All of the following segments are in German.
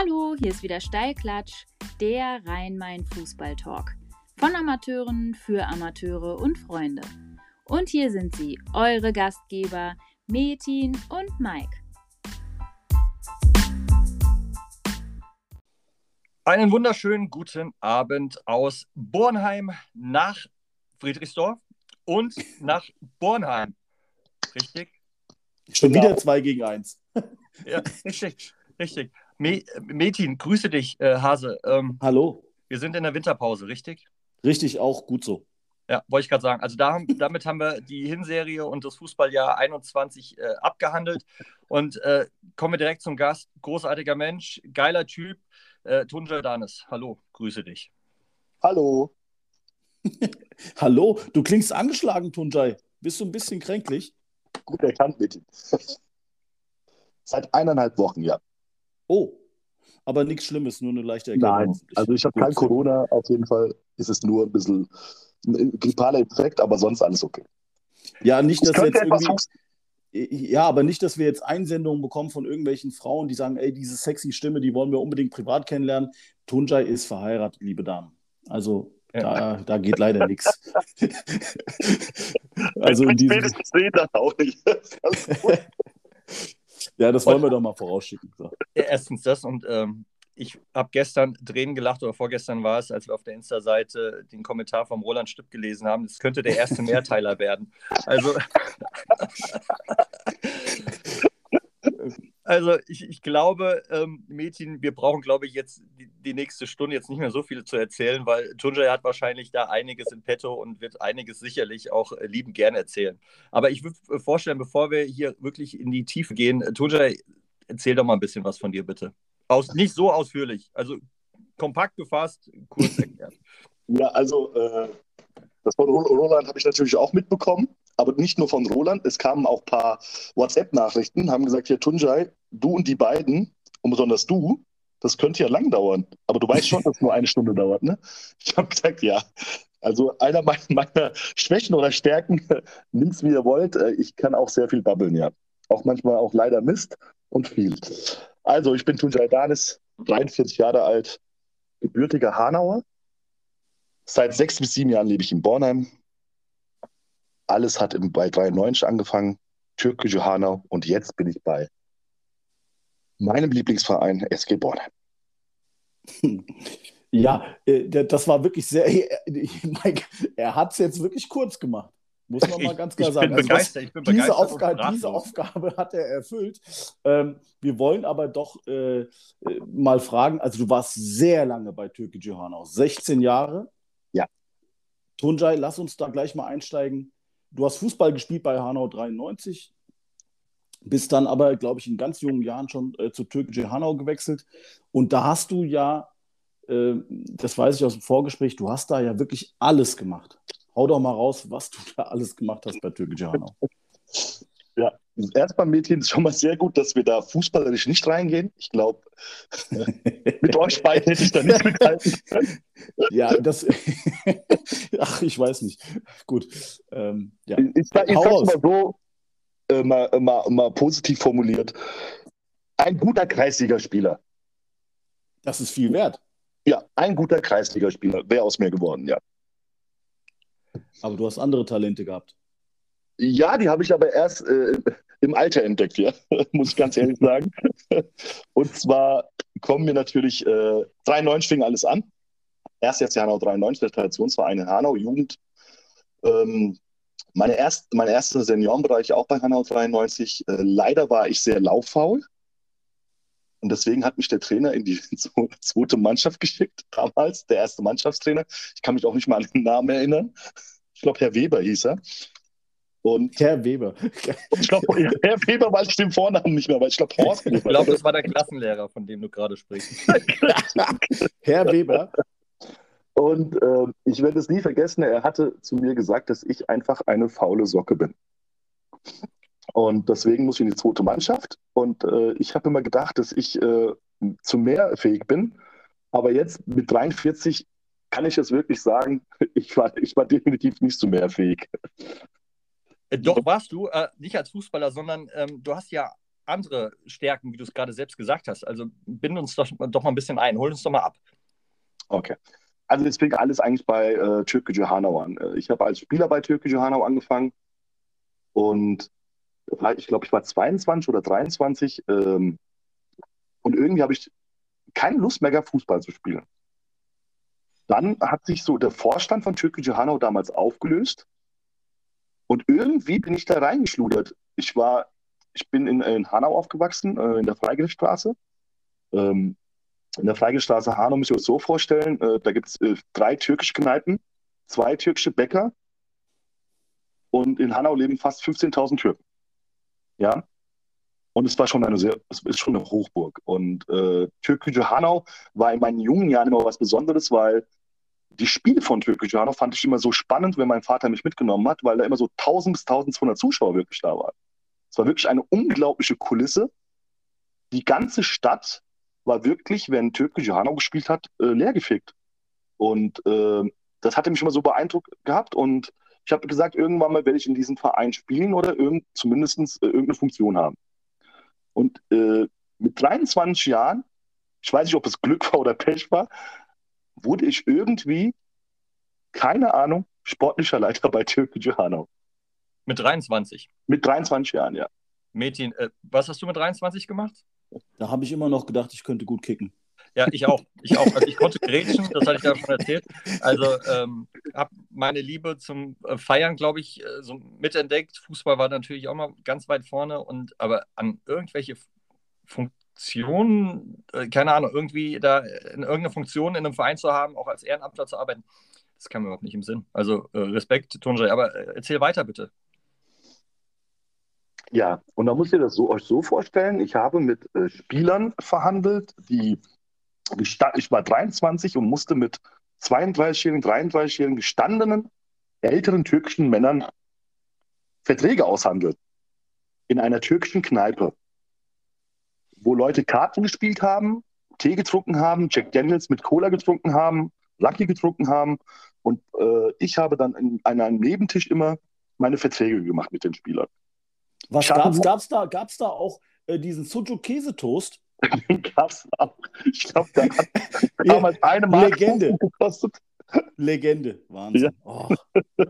Hallo, hier ist wieder Steilklatsch, der Rhein-Main-Fußball-Talk. Von Amateuren für Amateure und Freunde. Und hier sind sie, eure Gastgeber Metin und Mike. Einen wunderschönen guten Abend aus Bornheim nach Friedrichsdorf und nach Bornheim. Richtig? Schon genau. wieder 2 gegen 1. Ja, richtig, richtig. Me Metin, grüße dich, äh, Hase. Ähm, Hallo. Wir sind in der Winterpause, richtig? Richtig, auch gut so. Ja, wollte ich gerade sagen. Also da, damit haben wir die Hinserie und das Fußballjahr 21 äh, abgehandelt. Und äh, kommen wir direkt zum Gast. Großartiger Mensch, geiler Typ. Äh, Tunja Danis, hallo, grüße dich. Hallo. hallo, du klingst angeschlagen, Tunjai. Bist du ein bisschen kränklich? Gut erkannt, bitte. Seit eineinhalb Wochen, ja. Oh, aber nichts Schlimmes, nur eine leichte Erkältung. Nein, also ich habe kein Corona, auf jeden Fall ist es nur ein bisschen ein grippaler Infekt, aber sonst alles okay. Ja, nicht, dass jetzt irgendwie... Ja, aber nicht, dass wir jetzt Einsendungen bekommen von irgendwelchen Frauen, die sagen, ey, diese sexy Stimme, die wollen wir unbedingt privat kennenlernen. Tunjai ist verheiratet, liebe Damen. Also ja. da, da geht leider nichts. also in diesem... sehen dann auch nicht. ja, das wollen wir doch mal vorausschicken. So. Erstens das und ähm, ich habe gestern Tränen gelacht oder vorgestern war es, als wir auf der Insta-Seite den Kommentar vom Roland Stipp gelesen haben. Das könnte der erste Mehrteiler werden. Also, also ich, ich glaube, ähm, Metin, wir brauchen, glaube ich, jetzt die, die, nächste Stunde jetzt nicht mehr so viel zu erzählen, weil Tunjay hat wahrscheinlich da einiges in petto und wird einiges sicherlich auch äh, lieben gern erzählen. Aber ich würde vorstellen, bevor wir hier wirklich in die Tiefe gehen, Tunjay, erzähl doch mal ein bisschen was von dir, bitte. Aus, nicht so ausführlich, also kompakt gefasst, kurz erklärt. Ja, also äh, das von Roland habe ich natürlich auch mitbekommen, aber nicht nur von Roland. Es kamen auch ein paar WhatsApp-Nachrichten, haben gesagt, hier Tunjai, du und die beiden, und besonders du, das könnte ja lang dauern. Aber du weißt schon, dass es nur eine Stunde dauert, ne? Ich habe gesagt, ja. Also einer meiner Schwächen oder Stärken, nimmt's wie ihr wollt. Äh, ich kann auch sehr viel babbeln, ja. Auch manchmal auch leider Mist und viel. Also, ich bin Tunjai Danis, 43 Jahre alt, gebürtiger Hanauer. Seit sechs bis sieben Jahren lebe ich in Bornheim. Alles hat bei 93 angefangen, türkische Hanau und jetzt bin ich bei meinem Lieblingsverein SG Bornheim. Ja, äh, das war wirklich sehr. Mike, er hat es jetzt wirklich kurz gemacht. Muss man mal ganz klar ich sagen. Bin also begeistert, ich bin diese, begeistert Aufgabe, diese Aufgabe hat er erfüllt. Ähm, wir wollen aber doch äh, äh mal fragen: Also, du warst sehr lange bei Türke Hanau, 16 Jahre. Ja. Tunjai, lass uns da gleich mal einsteigen. Du hast Fußball gespielt bei Hanau 93, bist dann aber, glaube ich, in ganz jungen Jahren schon äh, zu Türke Hanau gewechselt. Und da hast du ja, äh, das weiß ich aus dem Vorgespräch, du hast da ja wirklich alles gemacht. Hau doch mal raus, was du da alles gemacht hast bei Türkei Hanau. Ja, erstmal, Mädchen, ist schon mal sehr gut, dass wir da fußballerisch nicht reingehen. Ich glaube, mit euch beiden hätte ich da nicht mithalten können. Ja, das. Ach, ich weiß nicht. Gut. Ähm, ja. Ich, ich, ich mal so, äh, mal, äh, mal, mal positiv formuliert. Ein guter Kreisligaspieler. Das ist viel wert. Ja, ein guter Kreisligaspieler wäre aus mir geworden, ja. Aber du hast andere Talente gehabt. Ja, die habe ich aber erst äh, im Alter entdeckt, ja, muss ich ganz ehrlich sagen. Und zwar kommen mir natürlich, äh, 93 fing alles an. Erst jetzt Hanau 93, der Traditionsverein in Hanau, Jugend. Ähm, meine, erst, meine erste Seniorenbereich auch bei Hanau 93. Äh, leider war ich sehr lauffaul. Und deswegen hat mich der Trainer in die zweite Mannschaft geschickt, damals, der erste Mannschaftstrainer. Ich kann mich auch nicht mal an den Namen erinnern. Ich glaube, Herr Weber hieß er. Und Herr Weber. ich glaube, Herr Weber weiß ich den Vornamen nicht mehr, weil ich glaube, Horst Ich glaube, das war der Klassenlehrer, von dem du gerade sprichst. Herr Weber. Und äh, ich werde es nie vergessen, er hatte zu mir gesagt, dass ich einfach eine faule Socke bin. Und deswegen muss ich in die zweite Mannschaft. Und äh, ich habe immer gedacht, dass ich äh, zu mehr fähig bin. Aber jetzt mit 43 kann ich es wirklich sagen, ich war, ich war definitiv nicht so mehrfähig. Äh, doch warst du, äh, nicht als Fußballer, sondern ähm, du hast ja andere Stärken, wie du es gerade selbst gesagt hast. Also bind uns doch, doch mal ein bisschen ein, hol uns doch mal ab. Okay. Also es fing alles eigentlich bei äh, Türkgücü Hanau an. Äh, ich habe als Spieler bei Türkgücü Hanau angefangen und ich glaube, ich war 22 oder 23 ähm, und irgendwie habe ich keine Lust mehr gehabt, Fußball zu spielen. Dann hat sich so der Vorstand von Türkgücü Hanau damals aufgelöst und irgendwie bin ich da reingeschludert. Ich war, ich bin in, in Hanau aufgewachsen, äh, in der Freigerichtstraße. Ähm, in der Freigerichtstraße Hanau muss ich euch so vorstellen, äh, da gibt es äh, drei türkische Kneipen, zwei türkische Bäcker und in Hanau leben fast 15.000 Türken. Ja, und es war schon eine sehr, es ist schon eine Hochburg. Und äh, Türkgücü Hanau war in meinen jungen Jahren immer was Besonderes, weil die Spiele von Türkgücü fand ich immer so spannend, wenn mein Vater mich mitgenommen hat, weil da immer so 1000 bis 1200 Zuschauer wirklich da waren. Es war wirklich eine unglaubliche Kulisse. Die ganze Stadt war wirklich, wenn Türkgücü gespielt hat, äh, leergefegt. Und äh, das hatte mich immer so beeindruckt gehabt. Und ich habe gesagt, irgendwann mal werde ich in diesem Verein spielen oder irgend, zumindest äh, irgendeine Funktion haben. Und äh, mit 23 Jahren, ich weiß nicht, ob es Glück war oder Pech war, wurde ich irgendwie, keine Ahnung, sportlicher Leiter bei Türkgücü Hanau. Mit 23? Mit 23 Jahren, ja. Metin, äh, was hast du mit 23 gemacht? Da habe ich immer noch gedacht, ich könnte gut kicken. Ja, ich auch. Ich auch. Also ich konnte grätschen, das hatte ich ja schon erzählt. Also ähm, habe meine Liebe zum äh, Feiern, glaube ich, äh, so mitentdeckt. Fußball war natürlich auch mal ganz weit vorne und aber an irgendwelche Funktionen, äh, keine Ahnung, irgendwie da in irgendeine Funktion in einem Verein zu haben, auch als Ehrenamtler zu arbeiten, das kam mir überhaupt nicht im Sinn. Also äh, Respekt, Tunjay, aber äh, erzähl weiter bitte. Ja, und da müsst ihr das so, euch so vorstellen, ich habe mit äh, Spielern verhandelt, die, ich war 23 und musste mit 32-jährigen, 33-jährigen gestandenen älteren türkischen Männern Verträge aushandeln. In einer türkischen Kneipe, wo Leute Karten gespielt haben, Tee getrunken haben, Jack Daniels mit Cola getrunken haben, Lucky getrunken haben. Und äh, ich habe dann in, an einem Nebentisch immer meine Verträge gemacht mit den Spielern. Was gab's, gab's da? Gab's da auch äh, diesen Sujuk-Käsetoast? Den gab's auch. Ich glaube, der hat damals eine Mark Legende. gekostet. Legende, Wahnsinn. Ja. Oh.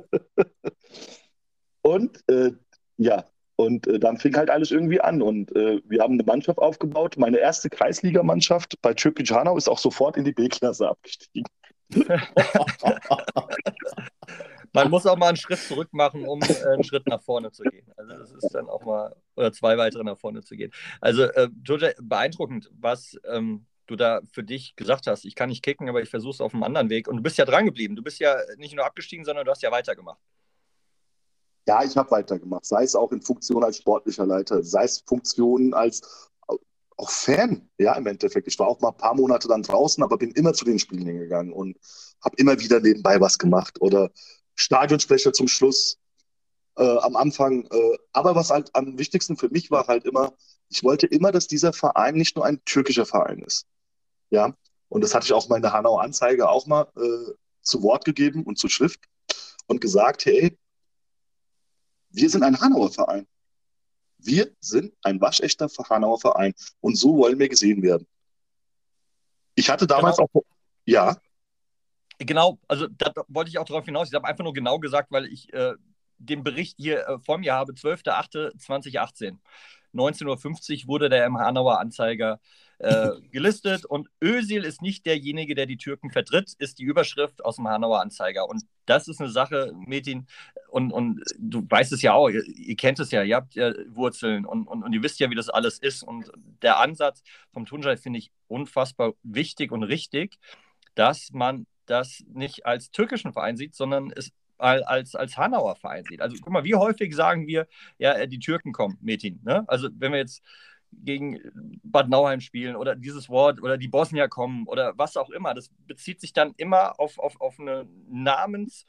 Und äh, ja, und äh, dann fing halt alles irgendwie an. Und äh, wir haben eine Mannschaft aufgebaut. Meine erste Kreisligamannschaft bei Türkisch Hanau ist auch sofort in die B-Klasse abgestiegen. Man muss auch mal einen Schritt zurück machen, um äh, einen Schritt nach vorne zu gehen. Also das ist dann auch mal, oder zwei weitere nach vorne zu gehen. Also äh, Georgia, beeindruckend, was ähm, du da für dich gesagt hast. Ich kann nicht kicken, aber ich versuche es auf einem anderen Weg. Und du bist ja dran geblieben. Du bist ja nicht nur abgestiegen, sondern du hast ja weitergemacht. Ja, ich habe weitergemacht. Sei es auch in Funktion als sportlicher Leiter, sei es Funktionen als auch Fan, ja, im Endeffekt. Ich war auch mal ein paar Monate dann draußen, aber bin immer zu den Spielen hingegangen und habe immer wieder nebenbei was gemacht oder Stadionsprecher zum Schluss, äh, am Anfang. Äh, aber was halt am wichtigsten für mich war halt immer, ich wollte immer, dass dieser Verein nicht nur ein türkischer Verein ist. Ja, und das hatte ich auch mal in der Hanauer Anzeige auch mal äh, zu Wort gegeben und zu Schrift und gesagt, hey, wir sind ein Hanauer Verein. Wir sind ein waschechter Hanauer Verein und so wollen wir gesehen werden. Ich hatte damals Genau. auch, ja, Genau, also da wollte ich auch darauf hinaus. Ich habe einfach nur genau gesagt, weil ich äh, den Bericht hier äh, vor mir habe, 12.08.2018. 19.50 Uhr wurde der im Hanauer Anzeiger äh, gelistet und Özil ist nicht derjenige, der die Türken vertritt, ist die Überschrift aus dem Hanauer Anzeiger. Und das ist eine Sache, Metin, und, und du weißt es ja auch, ihr, ihr kennt es ja, ihr habt ja Wurzeln und, und, und ihr wisst ja, wie das alles ist. Und der Ansatz vom Tunjai finde ich unfassbar wichtig und richtig, dass man das nicht als türkischen Verein sieht, sondern es als, als Hanauer Verein sieht. Also guck mal, wie häufig sagen wir, ja, die Türken kommen, Metin. Ne? Also wenn wir jetzt gegen Bad Nauheim spielen oder dieses Wort oder die Bosnier kommen oder was auch immer, das bezieht sich dann immer auf, auf, auf einen Namensteil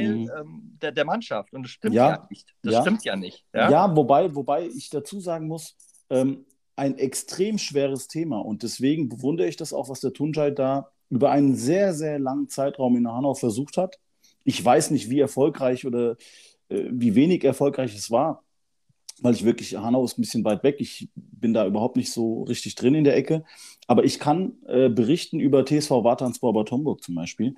Mhm. ähm, der, der Mannschaft. Und das stimmt Ja, ja, nicht. Das ja. stimmt ja nicht. Ja, Ja? wobei, wobei ich dazu sagen muss, ähm, ein extrem schweres Thema und deswegen bewundere ich das auch, was der Tunjai da über einen sehr, sehr langen Zeitraum in Hanau versucht hat. Ich weiß nicht, wie erfolgreich oder äh, wie wenig erfolgreich es war, weil ich wirklich, Hanau ist ein bisschen weit weg. Ich bin da überhaupt nicht so richtig drin in der Ecke. Aber ich kann äh, berichten über TSV Wartanspor Bad Homburg zum Beispiel.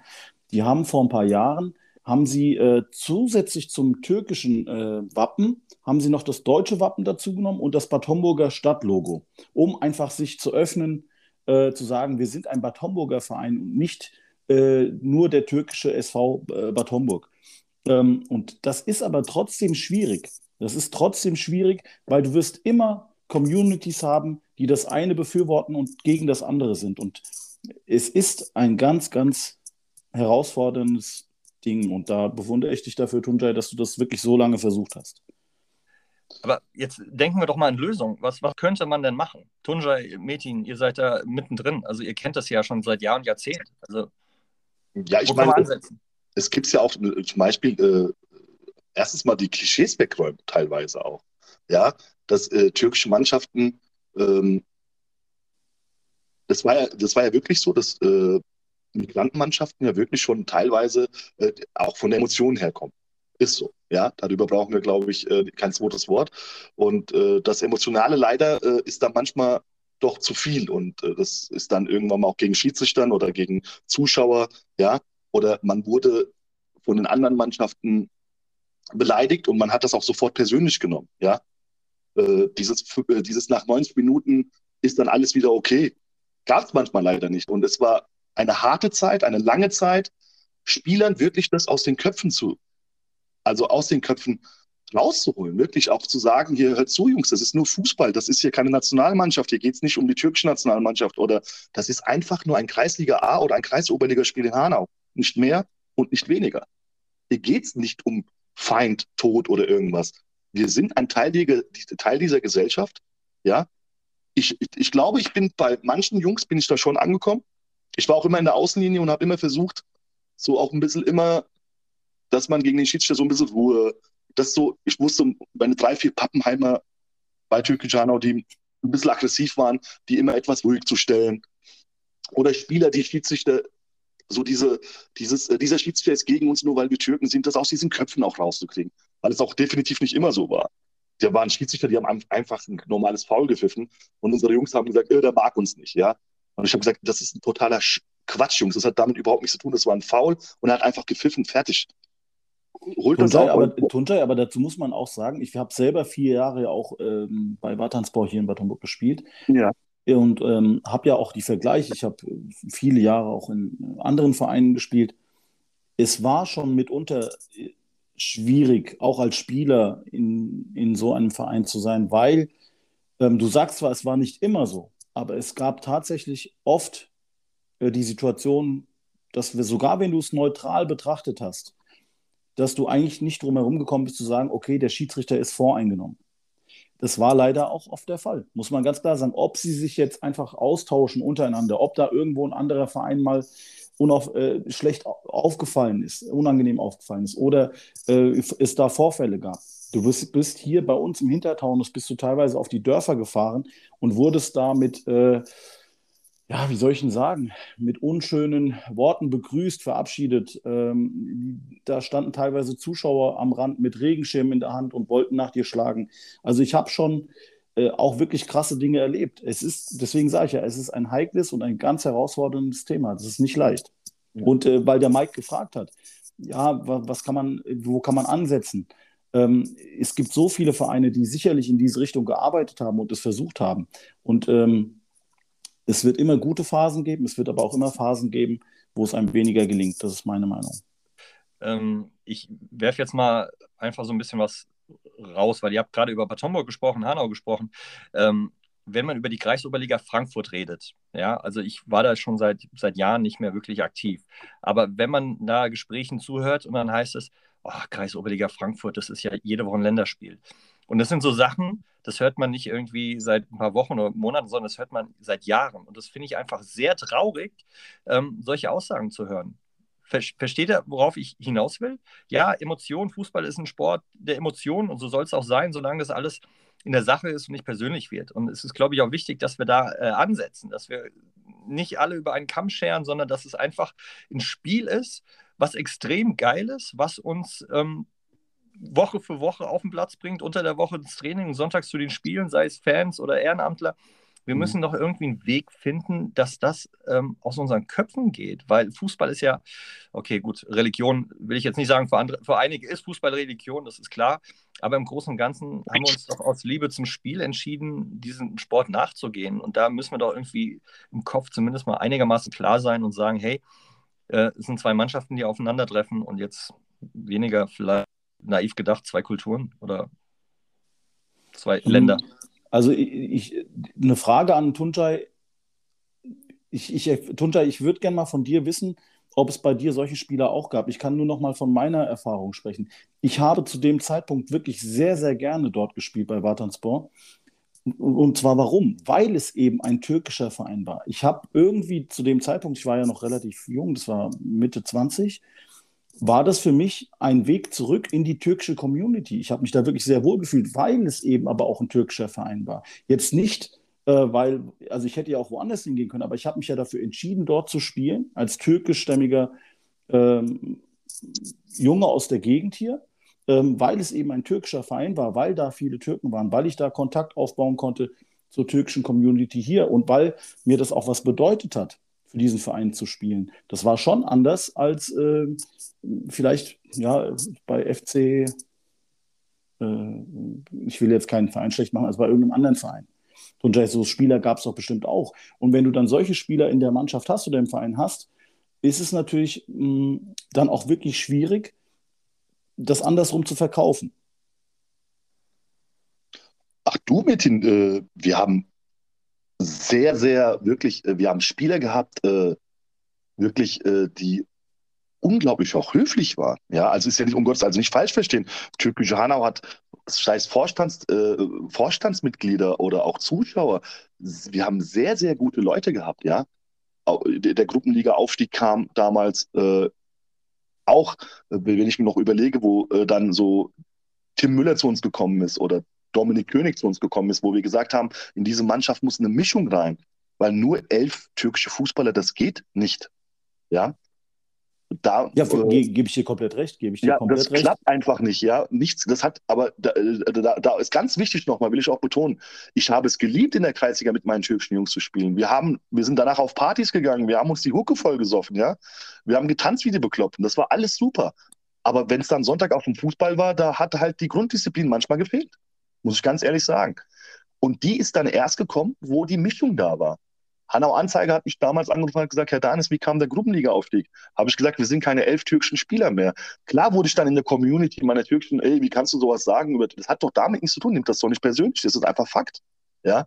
Die haben vor ein paar Jahren, haben sie äh, zusätzlich zum türkischen äh, Wappen, haben sie noch das deutsche Wappen dazu genommen und das Bad Homburger Stadtlogo, um einfach sich zu öffnen, äh, zu sagen, wir sind ein Bad Homburger Verein und nicht äh, nur der türkische SV äh, Bad Homburg. Ähm, und das ist aber trotzdem schwierig. Das ist trotzdem schwierig, weil du wirst immer Communities haben, die das eine befürworten und gegen das andere sind. Und es ist ein ganz, ganz herausforderndes Ding. Und da bewundere ich dich dafür, Tunjai, dass du das wirklich so lange versucht hast. Aber jetzt denken wir doch mal an Lösungen. Was, was könnte man denn machen? Tunjai, Metin, ihr seid da mittendrin. Also ihr kennt das ja schon seit Jahren, Jahrzehnten. Also ja, ich meine, es gibt ja auch zum Beispiel äh, erstens mal die Klischees wegräumen, teilweise auch. Ja, dass äh, türkische Mannschaften, ähm, das, war ja, das war ja wirklich so, dass äh, Migrantenmannschaften ja wirklich schon teilweise äh, auch von der Emotion herkommen. Ist so. Ja, darüber brauchen wir, glaube ich, äh, kein zweites Wort. Und äh, das Emotionale leider äh, ist da manchmal doch zu viel. Und das ist dann irgendwann mal auch gegen Schiedsrichtern oder gegen Zuschauer, ja, oder man wurde von den anderen Mannschaften beleidigt und man hat das auch sofort persönlich genommen. Ja? Äh, dieses, äh, dieses nach 90 Minuten ist dann alles wieder okay. Gab es manchmal leider nicht. Und es war eine harte Zeit, eine lange Zeit, Spielern wirklich das aus den Köpfen zu, also aus den Köpfen rauszuholen, wirklich auch zu sagen, hier hört zu, Jungs, das ist nur Fußball, das ist hier keine Nationalmannschaft, hier geht es nicht um die türkische Nationalmannschaft oder das ist einfach nur ein Kreisliga A oder ein Kreisoberligaspiel in Hanau. Nicht mehr und nicht weniger. Hier geht es nicht um Feind, Tod oder irgendwas. Wir sind ein Teil, die, Teil dieser Gesellschaft. Ja, ich, ich glaube, ich bin bei manchen Jungs bin ich da schon angekommen. Ich war auch immer in der Außenlinie und habe immer versucht, so auch ein bisschen immer, dass man gegen den Schiedsrichter so ein bisschen Ruhe, das so, ich wusste, meine drei, vier Pappenheimer bei Türkei die ein bisschen aggressiv waren, die immer etwas ruhig zu stellen. Oder Spieler, die Schiedsrichter so diese, dieses, äh, dieser Schiedsrichter ist gegen uns nur, weil wir Türken sind, das aus diesen Köpfen auch rauszukriegen. Weil es auch definitiv nicht immer so war. Da waren Schiedsrichter, die haben einfach ein normales Foul gepfiffen und unsere Jungs haben gesagt, äh, der mag uns nicht, ja. Und ich habe gesagt, das ist ein totaler Quatsch, Jungs. Das hat damit überhaupt nichts zu tun. Das war ein Foul und er hat einfach gepfiffen, fertig. Holt Tunjai, das. Aber, Tunjai, aber dazu muss man auch sagen, ich habe selber vier Jahre auch ähm, bei Watanspor hier in Bad Homburg gespielt. Ja. Und ähm, habe ja auch die Vergleiche. Ich habe viele Jahre auch in anderen Vereinen gespielt. Es war schon mitunter schwierig, auch als Spieler in, in so einem Verein zu sein, weil ähm, du sagst zwar, es war nicht immer so, aber es gab tatsächlich oft äh, die Situation, dass wir sogar, wenn du es neutral betrachtet hast, dass du eigentlich nicht drum herum gekommen bist zu sagen, okay, der Schiedsrichter ist voreingenommen. Das war leider auch oft der Fall, muss man ganz klar sagen. Ob sie sich jetzt einfach austauschen untereinander, ob da irgendwo ein anderer Verein mal unauf, äh, schlecht aufgefallen ist, unangenehm aufgefallen ist oder äh, es da Vorfälle gab. Du bist, bist, hier bei uns im Hintertaunus, bist du teilweise auf die Dörfer gefahren und wurdest da mit äh, ja, wie soll ich denn sagen, mit unschönen Worten begrüßt, verabschiedet. Ähm, da standen teilweise Zuschauer am Rand mit Regenschirmen in der Hand und wollten nach dir schlagen. Also ich habe schon äh, auch wirklich krasse Dinge erlebt. Es ist, deswegen sage ich ja, es ist ein heikles und ein ganz herausforderndes Thema. Das ist nicht leicht. Ja. Und äh, weil der Mike gefragt hat, ja, was kann man, wo kann man ansetzen? Ähm, es gibt so viele Vereine, die sicherlich in diese Richtung gearbeitet haben und es versucht haben. Und ähm, es wird immer gute Phasen geben, es wird aber auch immer Phasen geben, wo es einem weniger gelingt. Das ist meine Meinung. Ähm, ich werfe jetzt mal einfach so ein bisschen was raus, weil ihr habt gerade über Bad Homburg gesprochen, Hanau gesprochen. Ähm, wenn man über die Kreisoberliga Frankfurt redet, ja, also ich war da schon seit, seit Jahren nicht mehr wirklich aktiv, aber wenn man da Gesprächen zuhört und dann heißt es, oh, Kreisoberliga Frankfurt, das ist ja jede Woche ein Länderspiel. Und das sind so Sachen, das hört man nicht irgendwie seit ein paar Wochen oder Monaten, sondern das hört man seit Jahren. Und das finde ich einfach sehr traurig, ähm, solche Aussagen zu hören. Versteht ihr, worauf ich hinaus will? Ja, Emotionen, Fußball ist ein Sport der Emotionen und so soll es auch sein, solange das alles in der Sache ist und nicht persönlich wird. Und es ist, glaube ich, auch wichtig, dass wir da äh, ansetzen, dass wir nicht alle über einen Kamm scheren, sondern dass es einfach ein Spiel ist, was extrem geil ist, was uns ähm, Woche für Woche auf den Platz bringt, unter der Woche ins Training, sonntags zu den Spielen, sei es Fans oder Ehrenamtler. Wir mhm. müssen doch irgendwie einen Weg finden, dass das ähm, aus unseren Köpfen geht, weil Fußball ist ja, okay, gut, Religion will ich jetzt nicht sagen, für, andere, für einige ist Fußball Religion, das ist klar, aber im Großen und Ganzen haben wir uns doch aus Liebe zum Spiel entschieden, diesen Sport nachzugehen und da müssen wir doch irgendwie im Kopf zumindest mal einigermaßen klar sein und sagen, hey, äh, es sind zwei Mannschaften, die aufeinandertreffen und jetzt weniger vielleicht naiv gedacht, zwei Kulturen oder zwei mhm. Länder. Also ich, ich, eine Frage an Tunjai. Ich, ich, Tunjai, ich würde gerne mal von dir wissen, ob es bei dir solche Spieler auch gab. Ich kann nur noch mal von meiner Erfahrung sprechen. Ich habe zu dem Zeitpunkt wirklich sehr, sehr gerne dort gespielt bei Vatanspor. Und zwar warum? Weil es eben ein türkischer Verein war. Ich habe irgendwie zu dem Zeitpunkt, ich war ja noch relativ jung, das war Mitte 20, war das für mich ein Weg zurück in die türkische Community. Ich habe mich da wirklich sehr wohl gefühlt, weil es eben aber auch ein türkischer Verein war. Jetzt nicht, äh, weil, also ich hätte ja auch woanders hingehen können, aber ich habe mich ja dafür entschieden, dort zu spielen, als türkischstämmiger ähm, Junge aus der Gegend hier, ähm, weil es eben ein türkischer Verein war, weil da viele Türken waren, weil ich da Kontakt aufbauen konnte zur türkischen Community hier und weil mir das auch was bedeutet hat für diesen Verein zu spielen. Das war schon anders als äh, vielleicht ja, bei FC, äh, ich will jetzt keinen Verein schlecht machen, als bei irgendeinem anderen Verein. So Spieler gab es doch bestimmt auch. Und wenn du dann solche Spieler in der Mannschaft hast oder im Verein hast, ist es natürlich mh, mm, dann auch wirklich schwierig, das andersrum zu verkaufen. Ach du, Metin, äh, wir haben sehr, sehr wirklich, äh, wir haben Spieler gehabt, äh, wirklich, äh, die unglaublich auch höflich waren. Ja, also ist ja nicht um Gottes, also nicht falsch verstehen. Türkische Hanau hat, es Vorstands, äh, Vorstandsmitglieder oder auch Zuschauer, wir haben sehr, sehr gute Leute gehabt, ja. Der, der Gruppenliga-Aufstieg kam damals äh, auch, äh, wenn ich mir noch überlege, wo äh, dann so Tim Müller zu uns gekommen ist oder Dominik König zu uns gekommen ist, wo wir gesagt haben, in diese Mannschaft muss eine Mischung rein, weil nur elf türkische Fußballer, das geht nicht. Ja, da, ja, äh, gebe ich dir komplett recht. Gebe ich dir ja, komplett das recht. klappt einfach nicht, ja. Nichts, das hat, aber da, äh, da, da ist ganz wichtig nochmal, will ich auch betonen. Ich habe es geliebt, in der Kreisliga mit meinen türkischen Jungs zu spielen. Wir haben, wir sind danach auf Partys gegangen, wir haben uns die Hucke vollgesoffen, ja. Wir haben getanzt wie die Bekloppten. Das war alles super. Aber wenn es dann Sonntag auf dem Fußball war, da hat halt die Grunddisziplin manchmal gefehlt. Muss ich ganz ehrlich sagen. Und die ist dann erst gekommen, wo die Mischung da war. Hanau Anzeiger hat mich damals angerufen und gesagt, Herr Danis, wie kam der Gruppenliga-Aufstieg? Habe ich gesagt, wir sind keine elf türkischen Spieler mehr. Klar wurde ich dann in der Community meiner türkischen, ey, wie kannst du sowas sagen? Das hat doch damit nichts zu tun, nimmt das doch nicht persönlich, das ist einfach Fakt. Ja?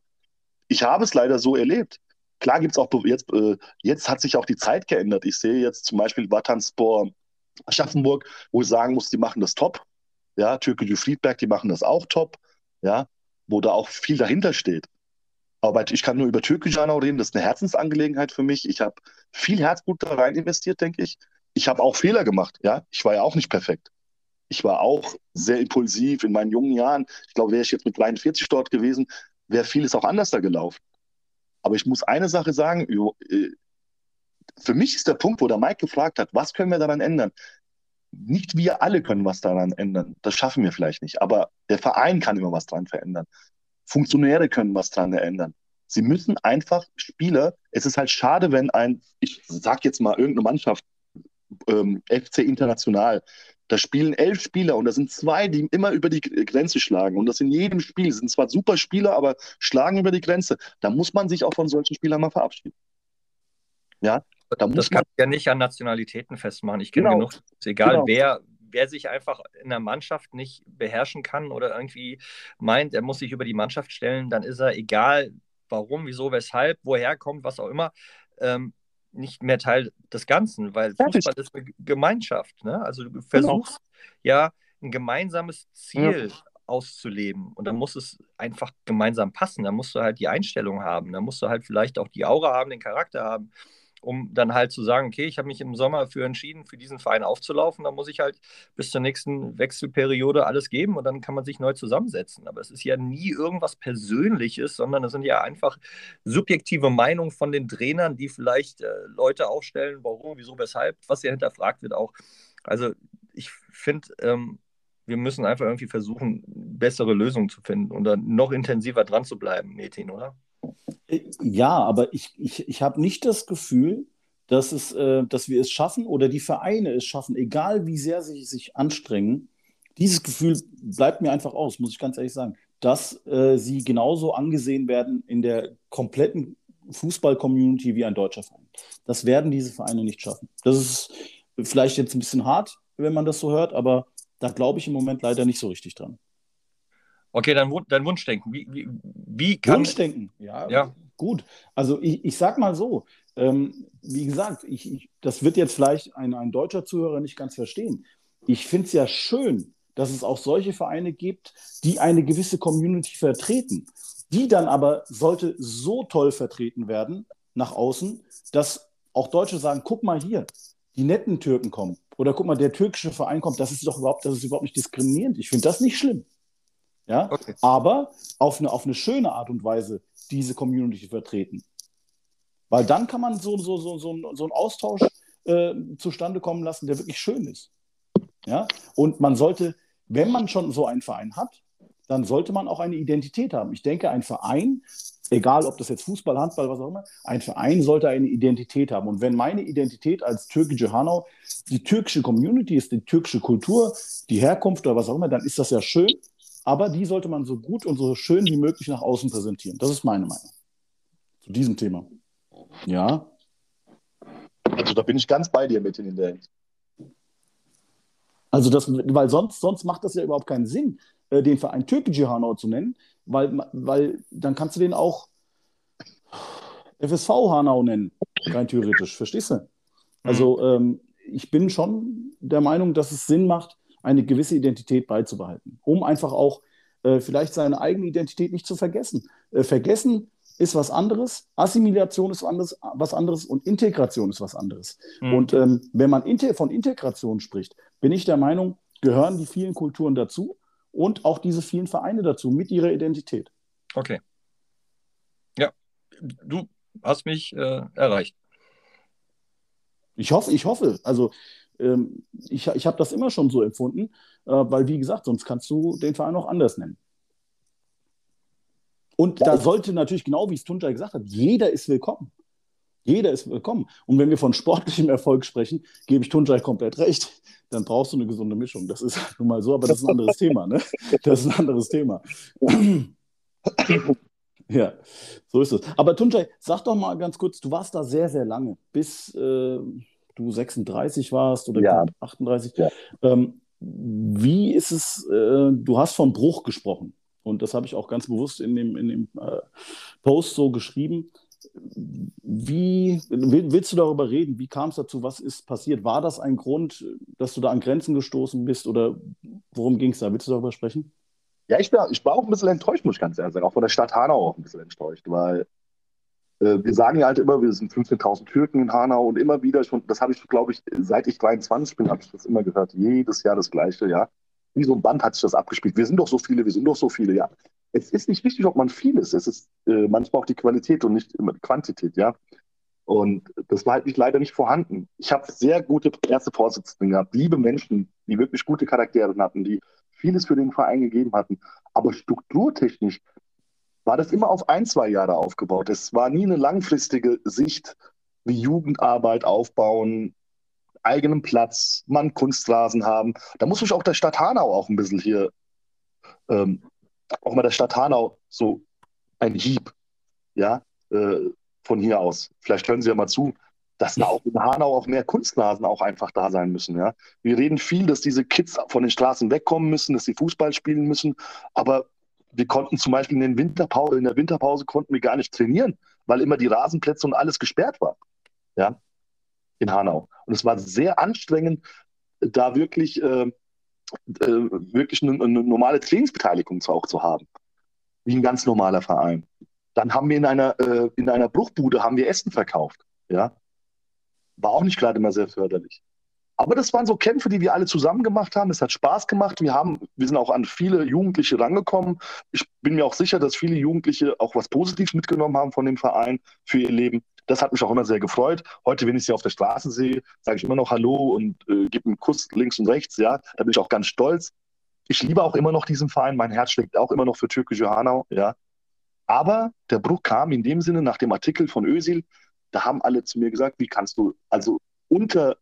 Ich habe es leider so erlebt. Klar gibt es auch, jetzt, äh, jetzt hat sich auch die Zeit geändert. Ich sehe jetzt zum Beispiel Vatanspor Aschaffenburg, wo ich sagen muss, die machen das top. Ja, Türkgücü Friedberg, die machen das auch top. Ja, wo da auch viel dahinter steht. Aber ich kann nur über Türkgücü reden, das ist eine Herzensangelegenheit für mich. Ich habe viel Herzblut da rein investiert, denke ich. Ich habe auch Fehler gemacht, ja. Ich war ja auch nicht perfekt. Ich war auch sehr impulsiv in meinen jungen Jahren. Ich glaube, wäre ich jetzt mit 43 dort gewesen, wäre vieles auch anders da gelaufen. Aber ich muss eine Sache sagen, äh, für mich ist der Punkt, wo der Mike gefragt hat, was können wir daran ändern? Nicht wir alle können was daran ändern. Das schaffen wir vielleicht nicht. Aber der Verein kann immer was daran verändern. Funktionäre können was daran ändern. Sie müssen einfach Spieler, es ist halt schade, wenn ein, ich sag jetzt mal irgendeine Mannschaft, ähm, FC International, da spielen elf Spieler und da sind zwei, die immer über die Grenze schlagen. Und das in jedem Spiel. Sind zwar super Spieler, aber schlagen über die Grenze. Da muss man sich auch von solchen Spielern mal verabschieden. Ja, da das kann man ja nicht an Nationalitäten festmachen. Ich kenne genau. genug. Ist egal, genau. wer, wer sich einfach in der Mannschaft nicht beherrschen kann oder irgendwie meint, er muss sich über die Mannschaft stellen, dann ist er, egal warum, wieso, weshalb, woher kommt, was auch immer, ähm, nicht mehr Teil des Ganzen, weil Fertig. Fußball ist eine Gemeinschaft. Ne? Also du genau. versuchst genau. ja ein gemeinsames Ziel ja. auszuleben und dann muss es einfach gemeinsam passen. Da musst du halt die Einstellung haben, da musst du halt vielleicht auch die Aura haben, den Charakter haben um dann halt zu sagen, okay, ich habe mich im Sommer für entschieden, für diesen Verein aufzulaufen, dann muss ich halt bis zur nächsten Wechselperiode alles geben und dann kann man sich neu zusammensetzen. Aber es ist ja nie irgendwas Persönliches, sondern es sind ja einfach subjektive Meinungen von den Trainern, die vielleicht äh, Leute aufstellen, warum, wieso, weshalb, was ja hinterfragt wird auch. Also ich finde, ähm, wir müssen einfach irgendwie versuchen, bessere Lösungen zu finden und dann noch intensiver dran zu bleiben, Metin, oder? Ja, aber ich, ich, ich habe nicht das Gefühl, dass, es, äh, dass wir es schaffen oder die Vereine es schaffen, egal wie sehr sie sich anstrengen. Dieses Gefühl bleibt mir einfach aus, muss ich ganz ehrlich sagen, dass äh, sie genauso angesehen werden in der kompletten Fußball-Community wie ein deutscher Verein. Das werden diese Vereine nicht schaffen. Das ist vielleicht jetzt ein bisschen hart, wenn man das so hört, aber da glaube ich im Moment leider nicht so richtig dran. Okay, dein, dein Wunschdenken. Wie, wie, wie kann... Wunschdenken, ja, ja. Gut. Also ich, ich sag mal so, ähm, wie gesagt, ich, ich, das wird jetzt vielleicht ein, ein deutscher Zuhörer nicht ganz verstehen. Ich finde es ja schön, dass es auch solche Vereine gibt, die eine gewisse Community vertreten, die dann aber sollte so toll vertreten werden nach außen, dass auch Deutsche sagen, guck mal hier, die netten Türken kommen oder guck mal, der türkische Verein kommt, das ist doch überhaupt, das ist überhaupt nicht diskriminierend. Ich finde das nicht schlimm. Ja? Okay. Aber auf eine, auf eine schöne Art und Weise diese Community vertreten. Weil dann kann man so, so, so, so, so einen Austausch äh, zustande kommen lassen, der wirklich schön ist. Ja? Und man sollte, wenn man schon so einen Verein hat, dann sollte man auch eine Identität haben. Ich denke, ein Verein, egal ob das jetzt Fußball, Handball, was auch immer, ein Verein sollte eine Identität haben. Und wenn meine Identität als türkische Hanau die türkische Community ist, die türkische Kultur, die Herkunft oder was auch immer, dann ist das ja schön. Aber die sollte man so gut und so schön wie möglich nach außen präsentieren. Das ist meine Meinung zu diesem Thema. Ja. Also da bin ich ganz bei dir mit in der Also das, weil sonst, sonst macht das ja überhaupt keinen Sinn, äh, den Verein Türkgücü Hanau zu nennen, weil, weil dann kannst du den auch FSV Hanau nennen, rein theoretisch, verstehst du? Also mhm. ähm, ich bin schon der Meinung, dass es Sinn macht, eine gewisse Identität beizubehalten, um einfach auch äh, vielleicht seine eigene Identität nicht zu vergessen. Äh, vergessen ist was anderes, Assimilation ist anderes, was anderes und Integration ist was anderes. Mhm. Und ähm, wenn man inter von Integration spricht, bin ich der Meinung, gehören die vielen Kulturen dazu und auch diese vielen Vereine dazu mit ihrer Identität. Okay. Ja, du hast mich äh, erreicht. Ich hoffe, ich hoffe. Also ähm, ich, ich habe das immer schon so empfunden, äh, weil wie gesagt, sonst kannst du den Verein auch anders nennen. Und ja, da sollte natürlich, genau wie es Tunja gesagt hat, jeder ist willkommen. Jeder ist willkommen. Und wenn wir von sportlichem Erfolg sprechen, gebe ich Tunjai komplett recht. Dann brauchst du eine gesunde Mischung. Das ist nun mal so, aber das ist ein anderes Thema. Ne? Das ist ein anderes Thema. ja, so ist es. Aber Tunjai, sag doch mal ganz kurz, du warst da sehr, sehr lange, bis äh, du 36 warst oder ja. 38. Ja. Ähm, wie ist es, äh, du hast von Bruch gesprochen. Und das habe ich auch ganz bewusst in dem, in dem äh, Post so geschrieben. Wie willst du darüber reden? Wie kam es dazu? Was ist passiert? War das ein Grund, dass du da an Grenzen gestoßen bist oder worum ging es da? Willst du darüber sprechen? Ja, ich war, ich war auch ein bisschen enttäuscht, muss ich ganz ehrlich sagen. Auch von der Stadt Hanau auch ein bisschen enttäuscht, weil wir sagen ja halt immer, wir sind 15.000 Türken in Hanau und immer wieder, schon, das habe ich, glaube ich, seit ich 23 bin, habe ich das immer gehört, jedes Jahr das Gleiche, ja wie so ein Band hat sich das abgespielt. Wir sind doch so viele, wir sind doch so viele, ja. Es ist nicht wichtig, ob man viel ist. Es ist äh, manchmal auch die Qualität und nicht immer die Quantität, ja. Und das war halt nicht, leider nicht vorhanden. Ich habe sehr gute erste Vorsitzende gehabt, liebe Menschen, die wirklich gute Charaktere hatten, die vieles für den Verein gegeben hatten. Aber strukturtechnisch war das immer auf ein, zwei Jahre aufgebaut. Es war nie eine langfristige Sicht, wie Jugendarbeit aufbauen, eigenen Platz, man Kunstrasen haben. Da muss ich auch der Stadt Hanau auch ein bisschen hier, ähm, auch mal der Stadt Hanau so ein Hieb, ja, äh, von hier aus. Vielleicht hören Sie ja mal zu, dass da auch in Hanau auch mehr Kunstrasen auch einfach da sein müssen, ja. Wir reden viel, dass diese Kids von den Straßen wegkommen müssen, dass sie Fußball spielen müssen, aber wir konnten zum Beispiel in, den Winterpause, in der Winterpause konnten wir gar nicht trainieren, weil immer die Rasenplätze und alles gesperrt war. Ja, in Hanau. Und es war sehr anstrengend, da wirklich, äh, äh, wirklich eine, eine, normale Trainingsbeteiligung auch zu haben, wie ein ganz normaler Verein. Dann haben wir in einer, äh, in einer Bruchbude haben wir Essen verkauft. Ja? War auch nicht gerade immer sehr förderlich. Aber das waren so Kämpfe, die wir alle zusammen gemacht haben. Es hat Spaß gemacht. Wir, haben, wir sind auch an viele Jugendliche rangekommen. Ich bin mir auch sicher, dass viele Jugendliche auch was Positives mitgenommen haben von dem Verein für ihr Leben. Das hat mich auch immer sehr gefreut. Heute, wenn ich sie auf der Straße sehe, sage ich immer noch Hallo und äh, gebe einen Kuss links und rechts. Ja, da bin ich auch ganz stolz. ich liebe auch immer noch diesen Verein. Mein Herz schlägt auch immer noch für türkische Hanau, ja. Aber der Bruch kam in dem Sinne nach dem Artikel von Özil. Da haben alle zu mir gesagt, wie kannst du, also unter,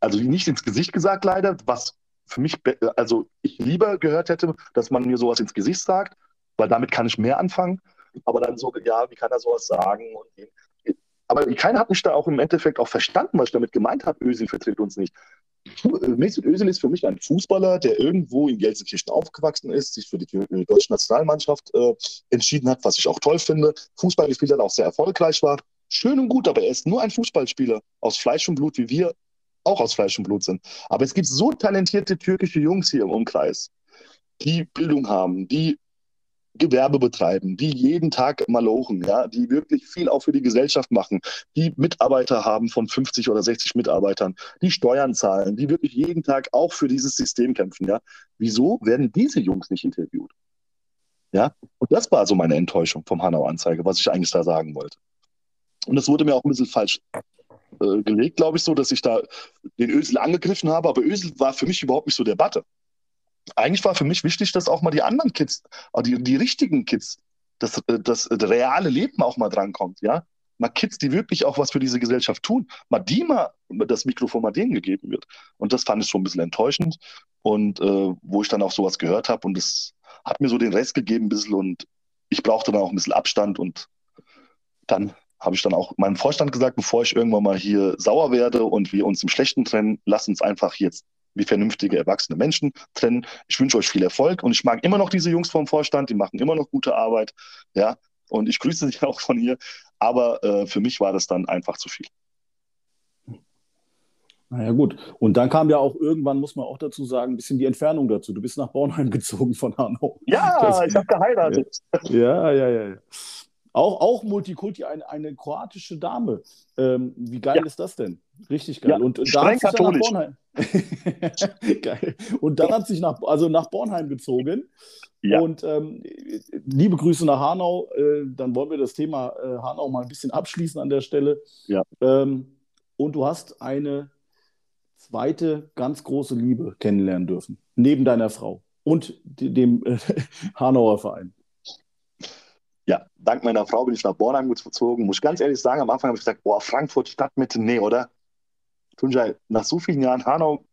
also nicht ins Gesicht gesagt leider, was für mich, also ich lieber gehört hätte, dass man mir sowas ins Gesicht sagt, weil damit kann ich mehr anfangen. Aber dann so, ja, wie kann er sowas sagen? aber keiner hat mich da auch im Endeffekt auch verstanden, was ich damit gemeint habe. Özil vertritt uns nicht. Mesut Özil ist für mich ein Fußballer, der irgendwo in Gelsenkirchen aufgewachsen ist, sich für die deutsche Nationalmannschaft äh, entschieden hat, was ich auch toll finde. Fußball gespielt hat, auch sehr erfolgreich war. Schön und gut, aber er ist nur ein Fußballspieler aus Fleisch und Blut, wie wir auch aus Fleisch und Blut sind. Aber es gibt so talentierte türkische Jungs hier im Umkreis, die Bildung haben, die Gewerbe betreiben, die jeden Tag malochen, ja, die wirklich viel auch für die Gesellschaft machen, die Mitarbeiter haben von 50 oder 60 Mitarbeitern, die Steuern zahlen, die wirklich jeden Tag auch für dieses System kämpfen, ja. Wieso werden diese Jungs nicht interviewt? Ja, und das war so meine Enttäuschung vom Hanau-Anzeige, was ich eigentlich da sagen wollte. Und das wurde mir auch ein bisschen falsch äh, gelegt, glaube ich, so, dass ich da den Ösel angegriffen habe, aber Ösel war für mich überhaupt nicht so der Batte eigentlich war für mich wichtig, dass auch mal die anderen Kids, die, die richtigen Kids, dass das, das reale Leben auch mal drankommt, ja. Mal Kids, die wirklich auch was für diese Gesellschaft tun, mal die mal das Mikrofon mal denen gegeben wird. Und das fand ich schon ein bisschen enttäuschend. Und äh, wo ich dann auch sowas gehört habe und das hat mir so den Rest gegeben ein bisschen und ich brauchte dann auch ein bisschen Abstand und dann habe ich dann auch meinem Vorstand gesagt, bevor ich irgendwann mal hier sauer werde und wir uns im Schlechten trennen, lass uns einfach jetzt wie vernünftige, erwachsene Menschen trennen. Ich wünsche euch viel Erfolg und ich mag immer noch diese Jungs vom Vorstand, die machen immer noch gute Arbeit, ja, und ich grüße sie auch von hier, aber äh, für mich war das dann einfach zu viel. Naja, gut. Und dann kam ja auch irgendwann, muss man auch dazu sagen, ein bisschen die Entfernung dazu. Du bist nach Bornheim gezogen von Hanau. Ja, das, ich habe geheiratet. Ja, ja, ja. ja. Auch, auch Multikulti, eine, eine kroatische Dame. Ähm, wie geil ja. ist das denn? Richtig geil. Ja, und da hat sich nach Bornheim. geil. Und dann hat sich nach, also nach Bornheim gezogen. Ja. Und ähm, liebe Grüße nach Hanau. Äh, dann wollen wir das Thema äh, Hanau mal ein bisschen abschließen an der Stelle. Ja. Ähm, und du hast eine zweite ganz große Liebe kennenlernen dürfen, neben deiner Frau und dem äh, Hanauer Verein ja, dank meiner Frau bin ich nach Bornheim gezogen. Muss ich ganz ehrlich sagen, am Anfang habe ich gesagt, boah, Frankfurt Stadtmitte, nee, oder? Tunjai, nach so vielen Jahren Hanau,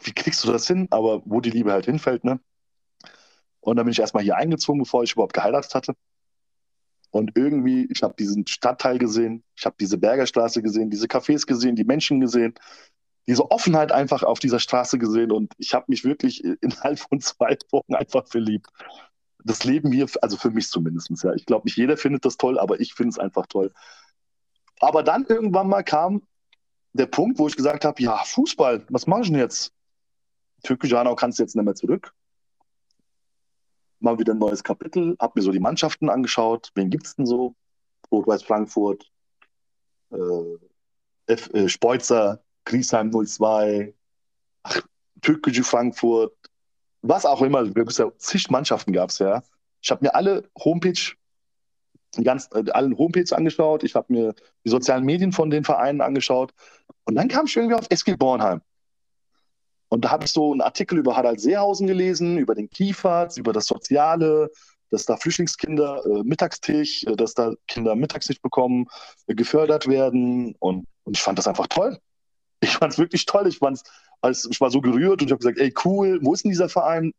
wie kriegst du das hin? Aber wo die Liebe halt hinfällt, ne? Und dann bin ich erstmal hier eingezogen, bevor ich überhaupt geheiratet hatte. Und irgendwie, ich habe diesen Stadtteil gesehen, ich habe diese Bergerstraße gesehen, diese Cafés gesehen, die Menschen gesehen, diese Offenheit einfach auf dieser Straße gesehen und ich habe mich wirklich innerhalb von zwei Wochen einfach verliebt das Leben hier, also für mich zumindest, ja. Ich glaube, nicht jeder findet das toll, aber ich finde es einfach toll. Aber dann irgendwann mal kam der Punkt, wo ich gesagt habe, ja, Fußball, was mache ich denn jetzt? Türkische Hanau kannst du jetzt nicht mehr zurück. Mal wieder ein neues Kapitel, habe mir so die Mannschaften angeschaut. Wen gibt es denn so? Rot-Weiß Frankfurt, äh, F, äh, Speutzer, Griesheim 02, ach, Türkische Frankfurt, was auch immer, zig Mannschaften gab es, ja. Ich habe mir alle Homepage, die ganz, äh, alle Homepages angeschaut, ich habe mir die sozialen Medien von den Vereinen angeschaut und dann kam ich irgendwie auf SG Bornheim. Und da habe ich so einen Artikel über Harald Seehausen gelesen, über den Kiefert, über das Soziale, dass da Flüchtlingskinder äh, Mittagstisch, äh, dass da Kinder Mittagstisch bekommen, äh, gefördert werden. Und, und ich fand das einfach toll. Ich fand es wirklich toll. Ich fand es als, ich war so gerührt und ich habe gesagt, ey, cool, wo ist denn dieser Verein?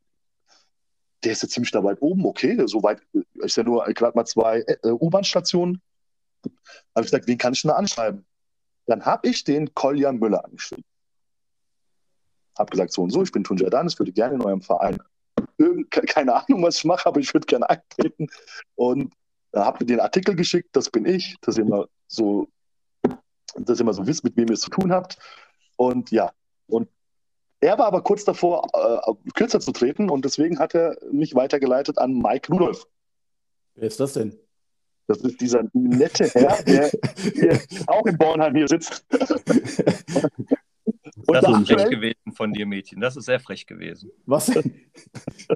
Der ist ja ziemlich da weit oben, okay, so weit ist ja nur gerade mal zwei äh, U-Bahn-Stationen. habe ich gesagt, wen kann ich denn da anschreiben? Dann habe ich den Kolja Müller angeschrieben. Habe gesagt, so und so, ich bin Tunja Dan, ich würde gerne in eurem Verein, Irgend, keine Ahnung, was ich mache, aber ich würde gerne eintreten. Und da habe ich den Artikel geschickt, das bin ich, dass ihr mal so, dass ihr mal so wisst, mit wem ihr es zu tun habt. Und ja, und er war aber kurz davor, äh, kürzer zu treten und deswegen hat er mich weitergeleitet an Mike Rudolph. Wer ist das denn? Das ist dieser nette Herr, der, der auch in Bornheim hier sitzt. Und das ist frech gewesen von dir, Mädchen. Das ist sehr frech gewesen. Was denn?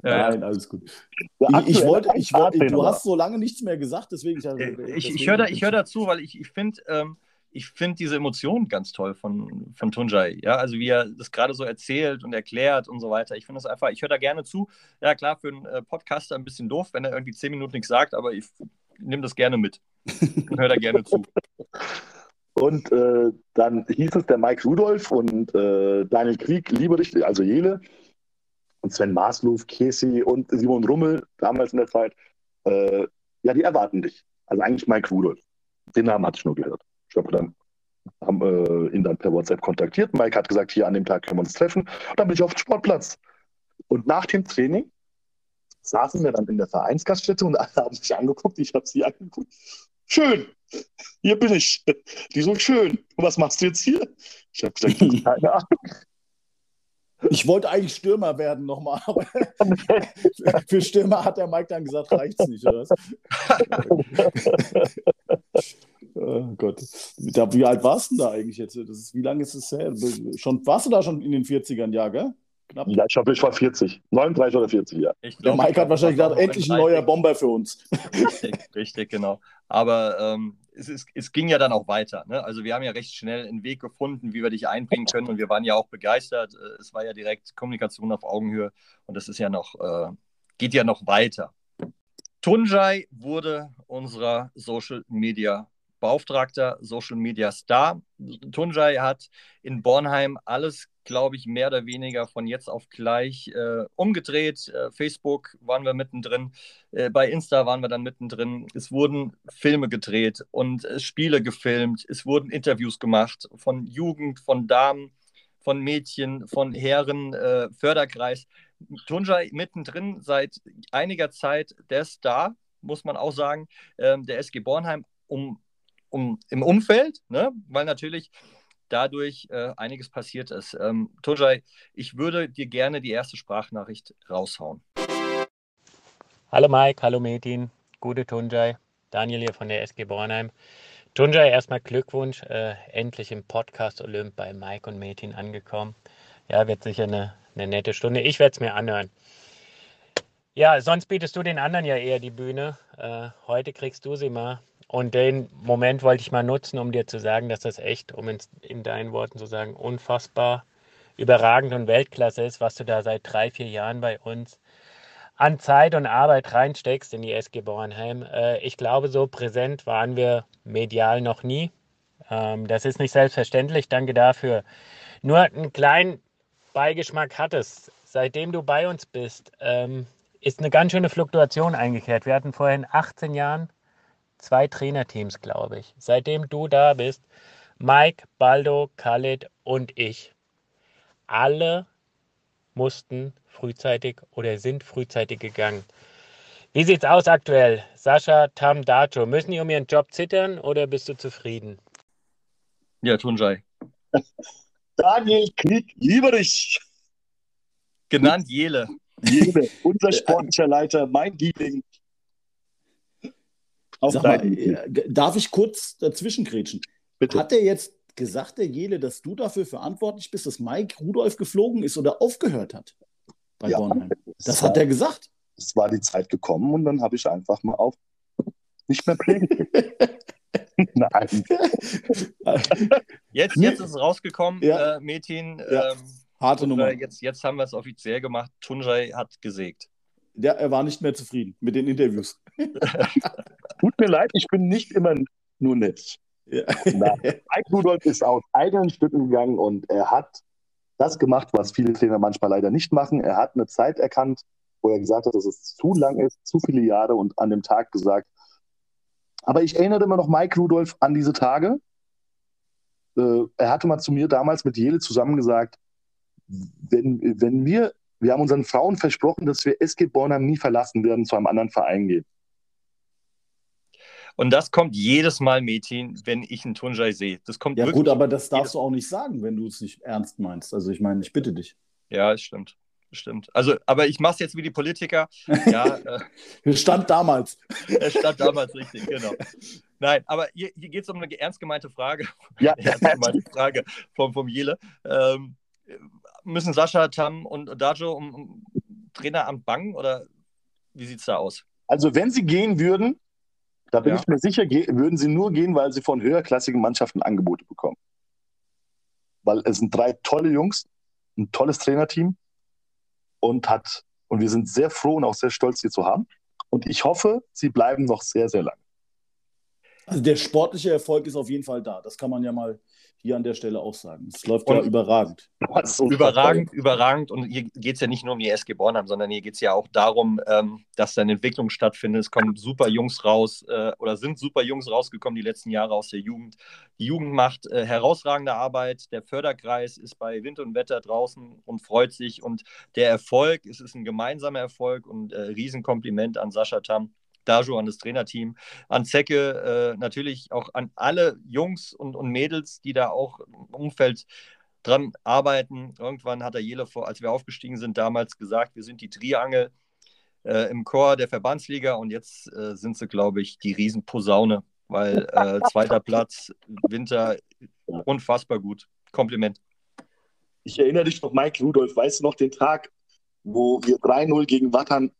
Nein, alles gut. Ich, ich wollte, ich wollte, du hast so lange nichts mehr gesagt, deswegen. Ich, ich, ich, ich höre da, hör dazu, weil ich, ich finde, ähm, ich finde diese Emotionen ganz toll von, von Tunjai. Ja, also wie er das gerade so erzählt und erklärt und so weiter. Ich finde das einfach, ich höre da gerne zu. Ja, klar, für einen äh, Podcaster ein bisschen doof, wenn er irgendwie zehn Minuten nichts sagt, aber ich nehme das gerne mit und höre da gerne zu. Und äh, dann hieß es der Mike Rudolph und äh, Daniel Krieg, Lieberich, also Jele, und Sven Maaslow, Casey und Simon Rummel, damals in der Zeit, äh, ja, die erwarten dich. Also eigentlich Mike Rudolph. Den Namen hatte ich nur gehört. Ich glaube, dann haben äh, ihn dann per WhatsApp kontaktiert. Mike hat gesagt, hier an dem Tag können wir uns treffen. Und dann bin ich auf dem Sportplatz. Und nach dem Training saßen wir dann in der Vereinsgaststätte und alle haben sich angeguckt. Ich habe sie angeguckt. Schön, hier bin ich. Die so schön. Was machst du jetzt hier? Ich habe gesagt, keine Ahnung. Ich wollte eigentlich Stürmer werden nochmal, aber für Stürmer hat der Mike dann gesagt, reicht's nicht, oder? oh Gott. Wie alt warst du da eigentlich jetzt? Das ist, wie lange ist es her? Schon, warst du da schon in den 40ern, ja, gell? Knapp. Ja, ich glaube, ich war 40. 39 oder 40, ja. Glaub, der Mike hat wahrscheinlich gedacht, endlich ein neuer Bomber für uns. Richtig, richtig, genau. Aber ähm, es, es, es, ging ja dann auch weiter. Ne? Also wir haben ja recht schnell einen Weg gefunden, wie wir dich einbringen können und wir waren ja auch begeistert. Äh, es war ja direkt Kommunikation auf Augenhöhe und das ist ja noch, äh, geht ja noch weiter. Tunjai wurde unserer Social Media Beauftragter Social Media Star. Tunjai hat in Bornheim alles, glaube ich, mehr oder weniger von jetzt auf gleich äh, umgedreht. Äh, Facebook waren wir mittendrin, äh, bei Insta waren wir dann mittendrin. Es wurden Filme gedreht und äh, Spiele gefilmt. Es wurden Interviews gemacht von Jugend, von Damen, von Mädchen, von Herren, äh, Förderkreis. Tunjai mittendrin seit einiger Zeit der Star, muss man auch sagen, ähm, der SG Bornheim um um, im Umfeld, ne? weil natürlich dadurch äh, einiges passiert ist. Ähm, Tujai, ich würde dir gerne die erste Sprachnachricht raushauen. Hallo Mike, hallo Metin, gute Tunjai, Daniel hier von der SG Bornheim. Tunjai, erstmal Glückwunsch, äh, endlich im Podcast Olymp bei Mike und Metin angekommen. Ja, wird sicher eine, eine nette Stunde. Ich werde es mir anhören. Ja, sonst bietest du den anderen ja eher die Bühne. Äh, heute kriegst du sie mal. Und den Moment wollte ich mal nutzen, um dir zu sagen, dass das echt, um in, in deinen Worten zu sagen, unfassbar überragend und Weltklasse ist, was du da seit drei, vier Jahren bei uns an Zeit und Arbeit reinsteckst in die SG Bornheim. Äh, ich glaube, so präsent waren wir medial noch nie. Ähm, das ist nicht selbstverständlich. Danke dafür. Nur einen kleinen Beigeschmack hat es. Seitdem du bei uns bist, ähm, ist eine ganz schöne Fluktuation eingekehrt. Wir hatten vorhin 18 Jahren zwei Trainerteams, glaube ich. Seitdem du da bist, Mike, Baldo, Khaled und ich, alle mussten frühzeitig oder sind frühzeitig gegangen. Wie sieht's aus aktuell? Sascha, Tam, Dato, müssen die um ihren Job zittern oder bist du zufrieden? Ja, Tunjai. Daniel Krieg, lieber dich. Genannt Jele. Jele, unser sportlicher Leiter, mein Liebling. Sag mal, äh, darf ich kurz dazwischen grätschen? Bitte. Hat er jetzt gesagt, der Jele, dass du dafür verantwortlich bist, dass Mike Rudolf geflogen ist oder aufgehört hat bei ja, Bornheim? Das war, hat er gesagt. Es war die Zeit gekommen und dann habe ich einfach mal auf nicht mehr prägen. Nein. jetzt, jetzt ist es rausgekommen, ja. äh, Metin. Ja. Ähm, Harte Nummer. Jetzt, jetzt haben wir es offiziell gemacht. Tunjai hat gesägt. Ja, er war nicht mehr zufrieden mit den Interviews. Tut mir leid, ich bin nicht immer nur nett. Ja. Mike Rudolph ist aus eigenen Stücken gegangen und er hat das gemacht, was viele Trainer manchmal leider nicht machen. Er hat eine Zeit erkannt, wo er gesagt hat, dass es zu lang ist, zu viele Jahre und an dem Tag gesagt. Aber ich erinnere immer noch Mike Rudolph an diese Tage. Äh, er hatte mal zu mir damals mit Jele zusammen gesagt, wenn, wenn wir wir haben unseren Frauen versprochen, dass wir SG Bornheim nie verlassen werden, zu einem anderen Verein gehen. Und das kommt jedes Mal, Mädchen, wenn ich einen Tunjai sehe. Das kommt ja gut, aber das darfst du auch nicht sagen, wenn du es nicht ernst meinst. Also ich meine, ich bitte dich. Ja, es stimmt. Stimmt. Also, aber ich mache es jetzt wie die Politiker. Ja, äh, stand damals. Es stand damals, richtig, genau. Nein, aber hier, hier geht es um eine ernst gemeinte Frage. Ja. ernst gemeinte Frage vom, vom Jele. Ähm, müssen Sascha, Tam und Dajo um, um Traineramt bangen oder wie sieht es da aus? Also wenn sie gehen würden, Da bin Ja. ich mir sicher, würden sie nur gehen, weil sie von höherklassigen Mannschaften Angebote bekommen. Weil es sind drei tolle Jungs, ein tolles Trainerteam und hat, und wir sind sehr froh und auch sehr stolz, sie zu haben. Und ich hoffe, sie bleiben noch sehr, sehr lange. Also der sportliche Erfolg ist auf jeden Fall da. Das kann man ja mal hier an der Stelle auch sagen. Es läuft ja Und- überragend. Ist unfassbar. Überragend, überragend. Und hier geht es ja nicht nur um die SG Bornheim, sondern hier geht es ja auch darum, ähm, dass da eine Entwicklung stattfindet. Es kommen super Jungs raus äh, oder sind super Jungs rausgekommen die letzten Jahre aus der Jugend. Die Jugend macht äh, herausragende Arbeit. Der Förderkreis ist bei Wind und Wetter draußen und freut sich. Und der Erfolg, es ist ein gemeinsamer Erfolg und äh, Riesenkompliment an Sascha Tam. Dajo, an das Trainerteam, an Zecke, äh, natürlich auch an alle Jungs und, und Mädels, die da auch im Umfeld dran arbeiten. Irgendwann hat der Jele vor, als wir aufgestiegen sind, damals gesagt, wir sind die Triangel äh, im Chor der Verbandsliga und jetzt äh, sind sie, glaube ich, die Riesenposaune, weil äh, zweiter Platz, Winter, unfassbar gut. Kompliment. Ich erinnere dich noch, Mike Rudolph, weißt du noch den Tag, wo wir 3-0 gegen Wattern,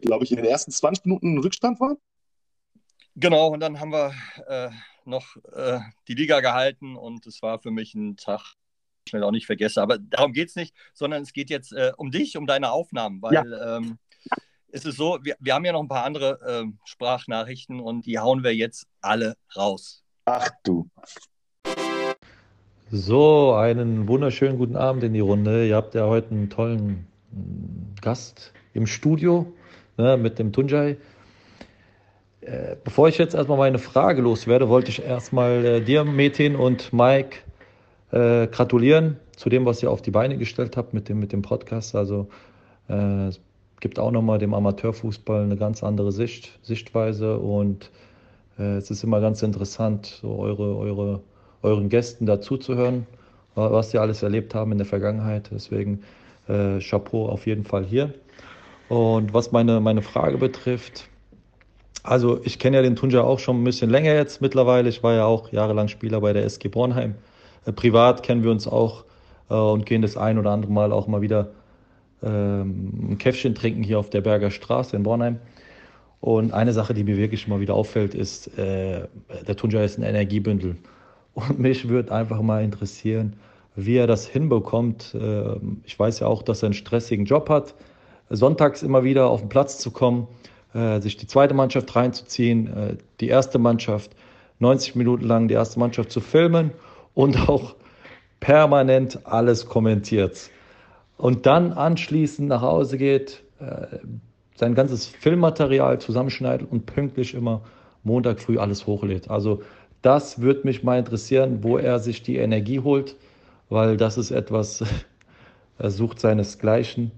glaube ich, in den ersten 20 Minuten in Rückstand waren? Genau, und dann haben wir äh, noch äh, die Liga gehalten und es war für mich ein Tag, schnell auch nicht vergessen. Aber darum geht es nicht, sondern es geht jetzt äh, um dich, um deine Aufnahmen, weil ähm, es ist so, wir, wir haben ja noch ein paar andere ähm, Sprachnachrichten und die hauen wir jetzt alle raus. Ach du. So, einen wunderschönen guten Abend in die Runde. Ihr habt ja heute einen tollen mm, Gast im Studio ne, mit dem Tunjai. Äh, bevor ich jetzt erstmal meine Frage loswerde, wollte ich erstmal äh, dir, Metin und Mike, äh, gratulieren zu dem, was ihr auf die Beine gestellt habt mit dem, mit dem Podcast. Also äh, es gibt auch nochmal dem Amateurfußball eine ganz andere Sicht, Sichtweise und äh, es ist immer ganz interessant, so eure, eure euren Gästen dazuzuhören, was sie alles erlebt haben in der Vergangenheit. Deswegen äh, Chapeau auf jeden Fall hier. Und was meine, meine Frage betrifft, also ich kenne ja den Tunja auch schon ein bisschen länger jetzt mittlerweile. Ich war ja auch jahrelang Spieler bei der SG Bornheim. Äh, privat kennen wir uns auch äh, und gehen das ein oder andere Mal auch mal wieder ähm, ein Käffchen trinken hier auf der Berger Straße in Bornheim. Und eine Sache, die mir wirklich mal wieder auffällt, ist, äh, der Tunja ist ein Energiebündel. Und mich würde einfach mal interessieren, wie er das hinbekommt. Ähm, Ich weiß ja auch, dass er einen stressigen Job hat, sonntags immer wieder auf den Platz zu kommen, äh, sich die zweite Mannschaft reinzuziehen, äh, die erste Mannschaft 90 Minuten lang die erste Mannschaft zu filmen und auch permanent alles kommentiert. Und dann anschließend nach Hause geht, äh, sein ganzes Filmmaterial zusammenschneidet und pünktlich immer Montag früh alles hochlädt. Also das würde mich mal interessieren, wo er sich die Energie holt, weil das ist etwas, er sucht seinesgleichen.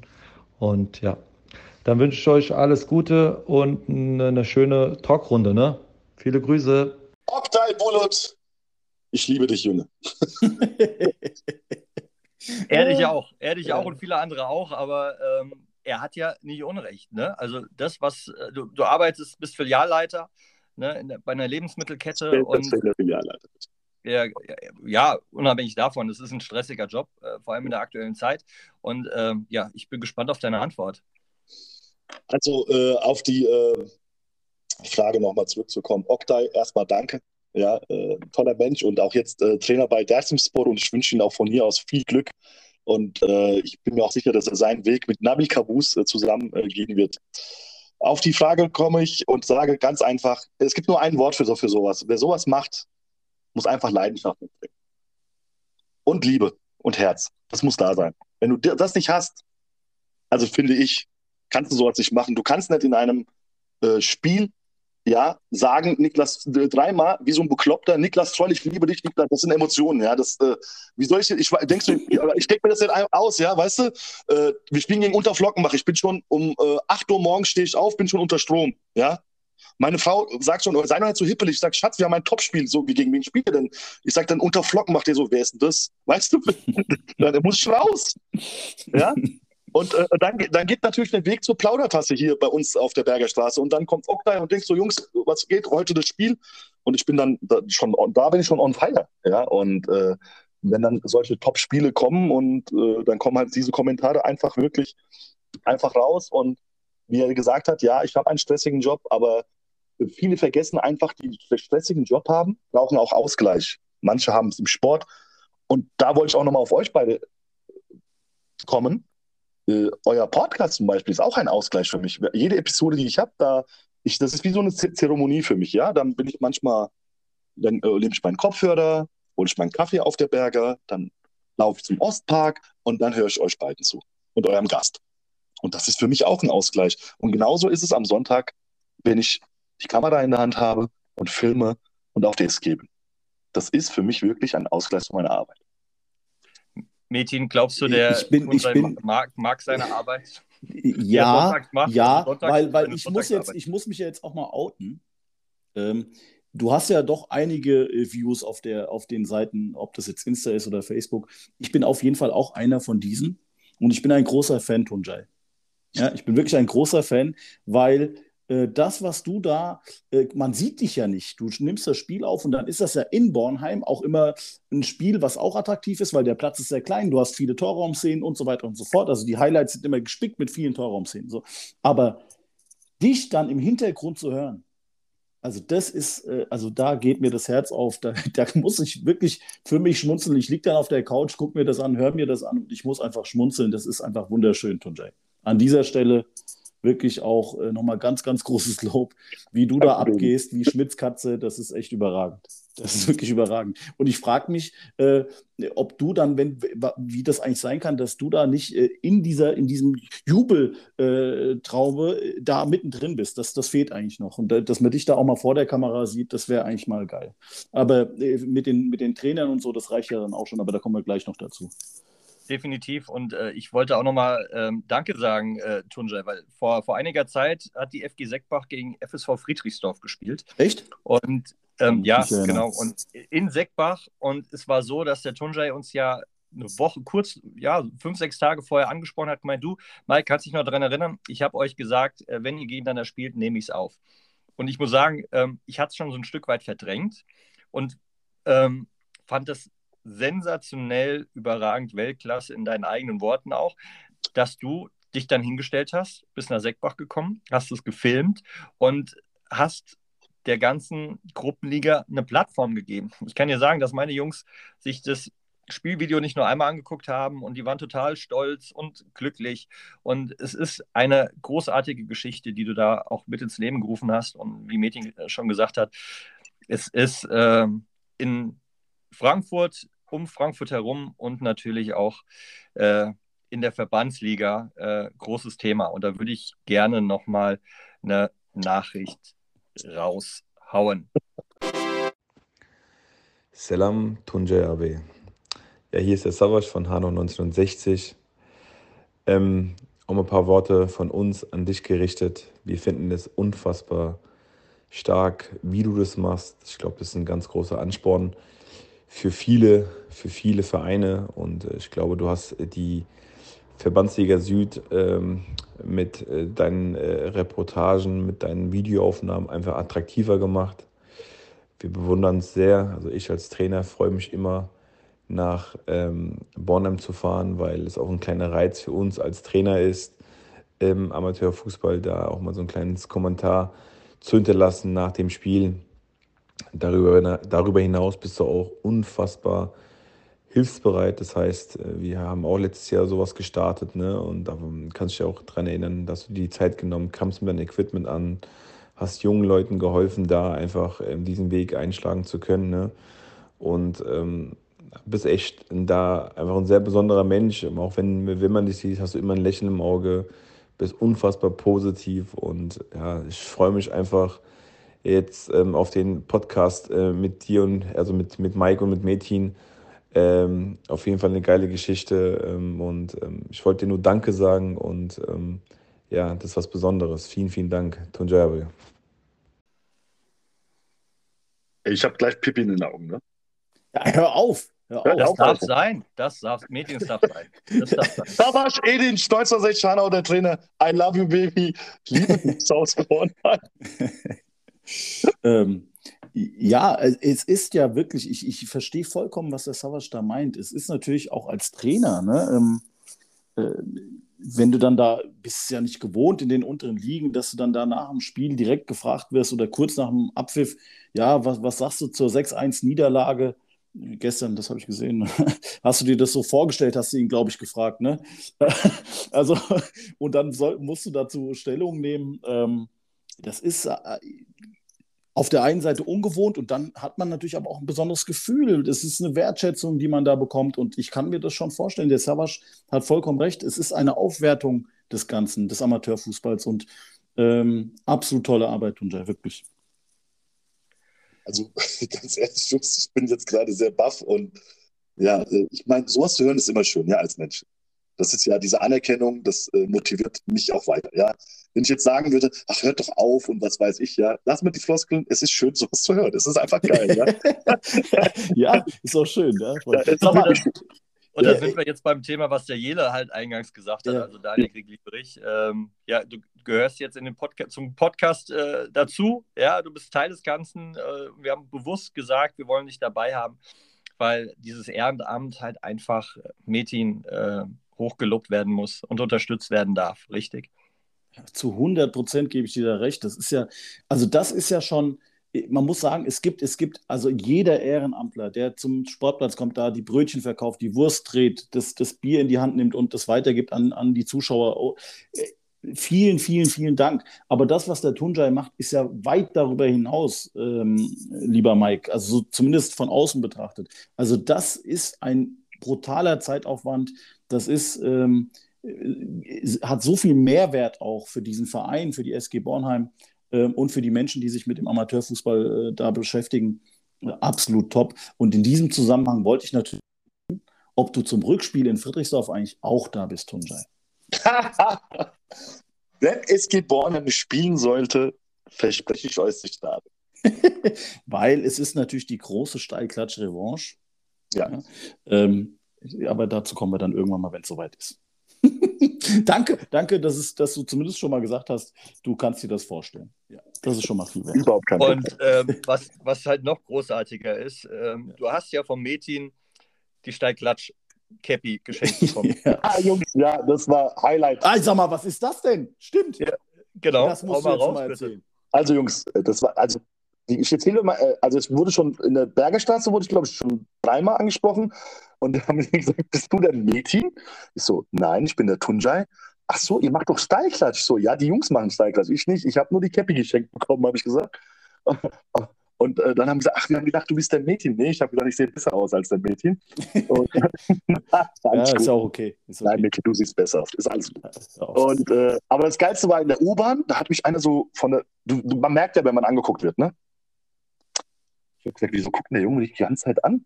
Und ja, dann wünsche ich euch alles Gute und eine, schöne Talkrunde. Ne? Viele Grüße. Oktay Bulut. Ich liebe dich, Junge. Er dich auch, er dich Ja. auch und viele andere auch, aber ähm, er hat ja nicht Unrecht. Ne? Also das, was äh, du, du arbeitest, bist Filialleiter ne, in bei einer Lebensmittelkette und Stellvertretender Filialleiter. Ja, ja, unabhängig davon, es ist ein stressiger Job, äh, vor allem in der aktuellen Zeit. Und ähm, ja, ich bin gespannt auf deine Antwort. Also äh, auf die äh, Frage nochmal zurückzukommen. Oktay, erstmal danke. Ja, äh, toller Mensch und auch jetzt äh, Trainer bei Dersimspor und ich wünsche ihm auch von hier aus viel Glück. Und äh, ich bin mir auch sicher, dass er seinen Weg mit Nabil Kabus äh, zusammen äh, gehen wird. Auf die Frage komme ich und sage ganz einfach: Es gibt nur ein Wort für, so, für sowas. Wer sowas macht, muss einfach Leidenschaft mitbringen. Und Liebe und Herz. Das muss da sein. Wenn du das nicht hast, also finde ich, kannst du sowas nicht machen. Du kannst nicht in einem äh, Spiel ja, sagen, Niklas, dreimal, wie so ein Bekloppter, Niklas Troll, ich liebe dich, Niklas, das sind Emotionen, ja, das, äh, wie soll ich, ich denkst du, ich denke mir das nicht aus, ja, weißt du, äh, wir spielen gegen Unterflockenbach, ich bin schon um äh, 8 Uhr morgens stehe ich auf, bin schon unter Strom, ja, meine Frau sagt schon, sei doch nicht so hippelig. Ich sag, Schatz, wir haben ein Topspiel. So, wie gegen wen spielt ihr denn? Ich sag dann, unter Flocken macht ihr so, wer ist denn das? Weißt du? der muss schon raus. Ja? Und äh, dann, dann geht natürlich der Weg zur Plaudertasse hier bei uns auf der Berger Straße. Und dann kommt Oktay und denkt so, Jungs, was geht heute das Spiel? Und ich bin dann da, schon, da bin ich schon on fire. Ja, und äh, wenn dann solche Top-Spiele kommen und äh, dann kommen halt diese Kommentare einfach wirklich einfach raus. Und wie er gesagt hat, ja, ich habe einen stressigen Job, aber viele vergessen einfach, die einen stressigen Job haben, brauchen auch Ausgleich. Manche haben es im Sport. Und da wollte ich auch nochmal auf euch beide kommen. Äh, euer Podcast zum Beispiel ist auch ein Ausgleich für mich. Jede Episode, die ich habe, da ich, das ist wie so eine Zeremonie für mich, ja. Dann bin ich manchmal, dann äh, nehme ich meinen Kopfhörer, hole ich meinen Kaffee auf der Berge, dann laufe ich zum Ostpark und dann höre ich euch beiden zu und eurem Gast. Und das ist für mich auch ein Ausgleich. Und genauso ist es am Sonntag, wenn ich die Kamera in der Hand habe und filme und auf DS gebe. Das ist für mich wirklich ein Ausgleich zu meiner Arbeit. Metin, glaubst du, der ich bin, ich bin, mag, mag seine Arbeit? Ja, macht, ja, weil, weil ich muss jetzt, ich muss mich jetzt auch mal outen. Ähm, du hast ja doch einige äh, Views auf, der, auf den Seiten, ob das jetzt Insta ist oder Facebook. Ich bin auf jeden Fall auch einer von diesen und ich bin ein großer Fan, Tunjai. Ja, ich bin wirklich ein großer Fan, weil äh, das, was du da, äh, man sieht dich ja nicht. Du nimmst das Spiel auf und dann ist das ja in Bornheim auch immer ein Spiel, was auch attraktiv ist, weil der Platz ist sehr klein, du hast viele Torraumszenen und so weiter und so fort. Also die Highlights sind immer gespickt mit vielen Torraumszenen. So. Aber dich dann im Hintergrund zu hören, also das ist, äh, also da geht mir das Herz auf. Da, da muss ich wirklich für mich schmunzeln. Ich liege dann auf der Couch, gucke mir das an, höre mir das an und ich muss einfach schmunzeln. Das ist einfach wunderschön, Tunjai. An dieser Stelle wirklich auch äh, nochmal ganz, ganz großes Lob, wie du da abgehst, wie Schmitzkatze, das ist echt überragend. Das ist wirklich überragend. Und ich frage mich, äh, ob du dann, wenn, wie das eigentlich sein kann, dass du da nicht äh, in, dieser, in diesem Jubeltraube äh, da mittendrin bist. Das, das fehlt eigentlich noch. Und dass man dich da auch mal vor der Kamera sieht, das wäre eigentlich mal geil. Aber äh, mit, den, mit den Trainern und so, das reicht ja dann auch schon, aber da kommen wir gleich noch dazu definitiv. Und äh, ich wollte auch nochmal ähm, Danke sagen, äh, Tunjai, weil vor, vor einiger Zeit hat die FG Seckbach gegen FSV Friedrichsdorf gespielt. Echt? Und ähm, ja, genau. Und in Seckbach. Und es war so, dass der Tunjai uns ja eine Woche, kurz, ja, fünf, sechs Tage vorher angesprochen hat, gemeint, du, Mike, kannst dich noch daran erinnern? Ich habe euch gesagt, äh, wenn ihr gegeneinander spielt, nehme ich es auf. Und ich muss sagen, ähm, ich hatte es schon so ein Stück weit verdrängt und ähm, fand das sensationell, überragend, Weltklasse in deinen eigenen Worten auch, dass du dich dann hingestellt hast, bist nach Seckbach gekommen, hast es gefilmt und hast der ganzen Gruppenliga eine Plattform gegeben. Ich kann dir sagen, dass meine Jungs sich das Spielvideo nicht nur einmal angeguckt haben und die waren total stolz und glücklich. Und es ist eine großartige Geschichte, die du da auch mit ins Leben gerufen hast. Und wie Metin schon gesagt hat, es ist äh, in Frankfurt um Frankfurt herum und natürlich auch äh, in der Verbandsliga äh, großes Thema. Und da würde ich gerne nochmal eine Nachricht raushauen. Selam Tunjay Abe. Ja, hier ist der Savas von Hanau 1960. Ähm, um ein paar Worte von uns an dich gerichtet. Wir finden es unfassbar stark, wie du das machst. Ich glaube, das ist ein ganz großer Ansporn für viele, für viele Vereine. Und äh, ich glaube, du hast die Verbandsliga Süd ähm, mit äh, deinen äh, Reportagen, mit deinen Videoaufnahmen einfach attraktiver gemacht. Wir bewundern es sehr. Also ich als Trainer freue mich immer, nach ähm, Bornheim zu fahren, weil es auch ein kleiner Reiz für uns als Trainer ist, im Amateurfußball da auch mal so ein kleines Kommentar zu hinterlassen nach dem Spiel. Darüber, darüber hinaus bist du auch unfassbar hilfsbereit. Das heißt, äh, wir haben auch letztes Jahr sowas gestartet, ne? Und da kannst du dich auch daran erinnern, dass du die Zeit genommen, kamst mit deinem Equipment an, hast jungen Leuten geholfen, da einfach ähm, diesen Weg einschlagen zu können. Ne? Und ähm, bist echt da einfach ein sehr besonderer Mensch. Auch wenn, wenn man dich sieht, hast du immer ein Lächeln im Auge, bist unfassbar positiv und ja, ich freue mich einfach, jetzt ähm, auf den Podcast äh, mit dir und also mit, mit Mike und mit Metin. Ähm, auf jeden Fall eine geile Geschichte ähm, und ähm, ich wollte dir nur Danke sagen und ähm, ja, das ist was Besonderes. Vielen, vielen Dank, Tunjabi. Ich habe gleich Pipi in den Augen, ne? Ja, hör auf! Hör auf. Das darf sein. Das darf, Medien darf sein. Das darf sein. Da war ich Edin, 1960 Hanau, der Trainer. I love you, baby. Liebe aus Bornheim ähm, ja, es ist ja wirklich, ich, ich verstehe vollkommen, was der Savage da meint. Es ist natürlich auch als Trainer, ne, ähm, äh, wenn du dann da bist ja nicht gewohnt in den unteren Ligen, dass du dann da nach dem Spiel direkt gefragt wirst oder kurz nach dem Abpfiff, ja, was, was sagst du zur 6-1-Niederlage? Gestern, das habe ich gesehen. Hast du dir das so vorgestellt, hast du ihn, glaube ich, gefragt, ne? also, und dann soll, musst du dazu Stellung nehmen. Ähm, das ist äh, auf der einen Seite ungewohnt und dann hat man natürlich aber auch ein besonderes Gefühl. Das ist eine Wertschätzung, die man da bekommt und ich kann mir das schon vorstellen. Der Savas hat vollkommen recht. Es ist eine Aufwertung des Ganzen, des Amateurfußballs und ähm, absolut tolle Arbeit, Tunja, wirklich. Also ganz ehrlich, ich bin jetzt gerade sehr baff und ja, äh, ich meine, sowas zu hören ist immer schön, ja, als Mensch. Das ist ja diese Anerkennung, das äh, motiviert mich auch weiter. Ja, wenn ich jetzt sagen würde, ach hört doch auf und was weiß ich, ja, lass mir die Floskeln. Es ist schön, sowas zu hören. Es ist einfach geil. ja? ja, ist auch schön. Ja? ja mal, und da sind wir jetzt beim Thema, was der Jele halt eingangs gesagt hat, ja. also Daniel Grieberich. Ähm, ja, du gehörst jetzt in den Podca zum Podcast äh, dazu. Ja, du bist Teil des Ganzen. Äh, wir haben bewusst gesagt, wir wollen dich dabei haben, weil dieses Ehrenamt halt einfach Metin äh, hochgelobt werden muss und unterstützt werden darf, richtig? zu 100 Prozent gebe ich dir da recht. Das ist ja, also das ist ja schon, man muss sagen, es gibt, es gibt, also jeder Ehrenamtler, der zum Sportplatz kommt, da die Brötchen verkauft, die Wurst dreht, das, das Bier in die Hand nimmt und das weitergibt an, an die Zuschauer. Oh, vielen, vielen, vielen Dank. Aber das, was der Tunjai macht, ist ja weit darüber hinaus, ähm, lieber Mike, also so zumindest von außen betrachtet. Also das ist ein brutaler Zeitaufwand, das ist, ähm, äh, hat so viel Mehrwert auch für diesen Verein, für die SG Bornheim ähm, und für die Menschen, die sich mit dem Amateurfußball äh, da beschäftigen. Äh, absolut top. Und in diesem Zusammenhang wollte ich natürlich, ob du zum Rückspiel in Friedrichsdorf eigentlich auch da bist, Tunjai. Wenn SG Bornheim spielen sollte, verspreche ich euch nicht da. Weil es ist natürlich die große Steilklatsch-Revanche. Ja. ja. Ähm, aber dazu kommen wir dann irgendwann mal, wenn es soweit ist. danke, danke, dass, es, dass du zumindest schon mal gesagt hast, du kannst dir das vorstellen. Ja, das ist schon mal viel wert. Überhaupt kein Und ähm, was, was halt noch großartiger ist, ähm, du hast ja vom Metin die Steigklatsch Cappy geschenkt bekommen. ja. Ah, Jungs, ja, das war Highlight. Ah, sag mal, was ist das denn? Stimmt. Ja, genau. Das musst du jetzt raus, mal erzählen. Also, Jungs, das war, also ich erzähle mal, äh, also es wurde schon in der Bergerstraße, wurde ich glaube ich schon dreimal angesprochen und dann haben sie gesagt, bist du der Mädchen? Ich so, nein, ich bin der Tunjai. Ach so, ihr macht doch Steilklatsch. Ich so, ja, die Jungs machen Steilklatsch, ich nicht. Ich habe nur die Cappy geschenkt bekommen, habe ich gesagt. Und äh, dann haben sie gesagt, ach, wir haben gedacht, du bist der Mädchen. Nee, ich habe gesagt, ich sehe besser aus als der Mädchen. Und, ja, ist ja auch okay. Ist okay. Nein, Mädchen, du siehst besser aus. Ist alles gut. Ja, und, äh, aber das Geilste war in der U-Bahn, da hat mich einer so von der, du, du, man merkt ja, wenn man angeguckt wird, ne? Ich habe gesagt, wieso guckt der Junge mich die ganze Zeit an?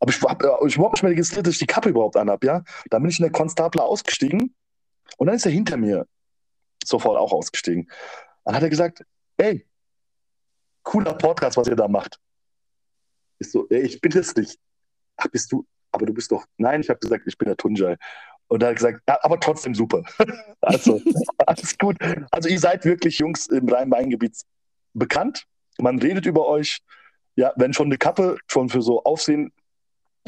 Aber ich habe ich überhaupt nicht mehr registriert, dass ich die Kappe überhaupt anhabe, ja. Dann bin ich in der Konstabler ausgestiegen und dann ist er hinter mir sofort auch ausgestiegen. Dann hat er gesagt, ey, cooler Podcast, was ihr da macht. Ich so, ey, ich bin es nicht. Ach, bist du, aber du bist doch, nein, ich habe gesagt, ich bin der Tunjai. Und er hat gesagt, ja, aber trotzdem super. also, alles gut. Also ihr seid wirklich Jungs im Rhein-Main-Gebiet bekannt man redet über euch. Ja, wenn schon eine Kappe schon für so Aufsehen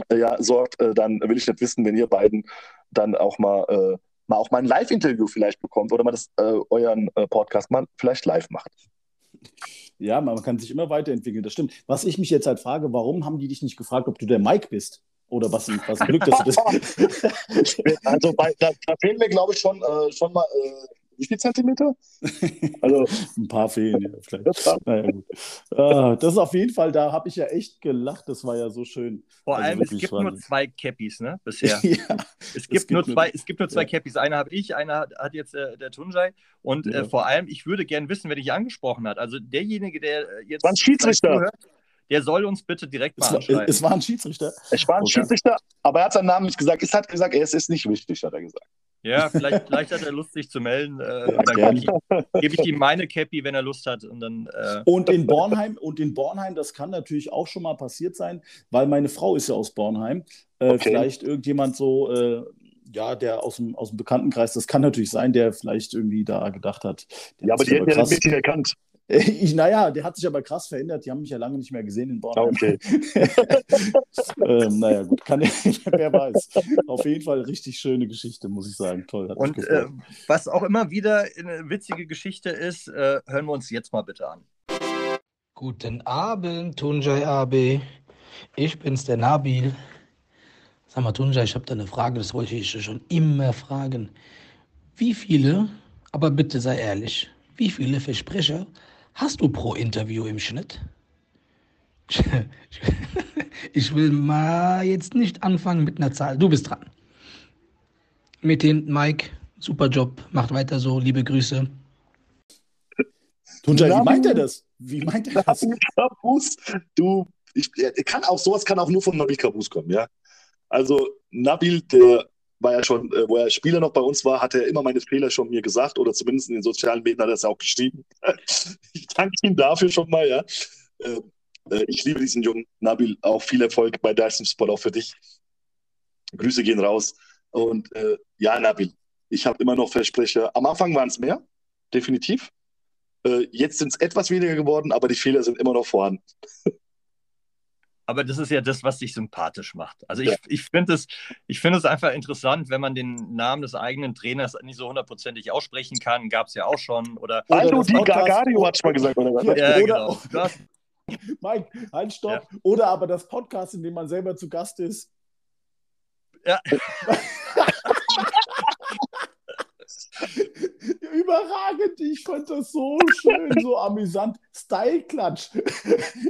äh, ja, sorgt, äh, dann will ich nicht wissen, wenn ihr beiden dann auch mal, äh, mal auch mal ein Live-Interview vielleicht bekommt oder mal das, äh, euren äh, Podcast mal vielleicht live macht. Ja, man kann sich immer weiterentwickeln, das stimmt. Was ich mich jetzt halt frage, warum haben die dich nicht gefragt, ob du der Mike bist? Oder was, was Glück, dass du das. also bei, da, da fehlen mir, glaube ich, schon, äh, schon mal wie viel Zentimeter? Also ein paar fehlen ja vielleicht. Naja, gut. Ah, das ist auf jeden Fall, da habe ich ja echt gelacht. Das war ja so schön. Vor also allem, es gibt nur zwei Cappies, ne? Bisher. ja, es, gibt es, gibt nur zwei, es gibt nur zwei ja. Cappies. Einer habe ich, einer hat, hat jetzt äh, der Tunjai. Und äh, ja. äh, vor allem, ich würde gerne wissen, wer dich angesprochen hat. Also derjenige, der äh, jetzt. War ein Schiedsrichter. Zuhört, der soll uns bitte direkt mal es anschreiben. War, es war ein Schiedsrichter. Es war ein okay. Schiedsrichter, aber er hat seinen Namen nicht gesagt. Es hat gesagt, es ist nicht wichtig, hat er gesagt. Ja, vielleicht, vielleicht hat er Lust, sich zu melden. Äh, ja, dann gebe ich, geb ich, ihm meine Cappy, wenn er Lust hat. Und, dann, äh und in Bornheim, und in Bornheim, das kann natürlich auch schon mal passiert sein, weil meine Frau ist ja aus Bornheim. Äh, okay. Vielleicht irgendjemand so, äh, ja, der aus dem, aus dem Bekanntenkreis, das kann natürlich sein, der vielleicht irgendwie da gedacht hat. Ja, aber die hätten ja das Mädchen erkannt. Ich, naja, der hat sich aber krass verändert. Die haben mich ja lange nicht mehr gesehen in Bornheim. Okay. ähm, naja, gut, kann, wer weiß. Auf jeden Fall richtig schöne Geschichte, muss ich sagen. Toll. Hat Und äh, was auch immer wieder eine witzige Geschichte ist, äh, hören wir uns jetzt mal bitte an. Guten Abend, Tunjai AB. Ich bin's, der Nabil. Sag mal, Tunjai, ich habe da eine Frage, das wollte ich schon immer fragen. Wie viele, aber bitte sei ehrlich, wie viele Versprecher hast du pro Interview im Schnitt? Ich will mal jetzt nicht anfangen mit einer Zahl. Du bist dran. Mit den Mike, super Job, macht weiter so, liebe Grüße. Tunjai, wie meint er das? Wie meint er das? Nabil Kabus, du, ich, kann auch, sowas kann auch nur von Nabil Kabus kommen, ja. Also Nabil, der war ja schon, äh, wo er Spieler noch bei uns war, hat er immer meine Fehler schon mir gesagt oder zumindest in den sozialen Medien hat er es auch geschrieben. ich danke ihm dafür schon mal, ja. Äh, äh, ich liebe diesen jungen Nabil, auch viel Erfolg bei Dyson Sport, auch für dich. Grüße gehen raus. Und äh, ja, Nabil, ich habe immer noch Versprecher. Am Anfang waren es mehr, definitiv. Äh, jetzt sind es etwas weniger geworden, aber die Fehler sind immer noch vorhanden. Aber das ist ja das, was dich sympathisch macht. Also ich, Ja. ich finde es, ich finde es einfach interessant, wenn man den Namen des eigenen Trainers nicht so hundertprozentig aussprechen kann. Gab es ja auch schon. Oder Oder Aldo das Di Podcast- Gargario hat mal gesagt, oder was? Ja, ja, oder- genau. Mike, halt, stopp. Oder aber das Podcast, in dem man selber zu Gast ist. Ja. Überragend, ich fand das so schön, so amüsant. Style-Klatsch.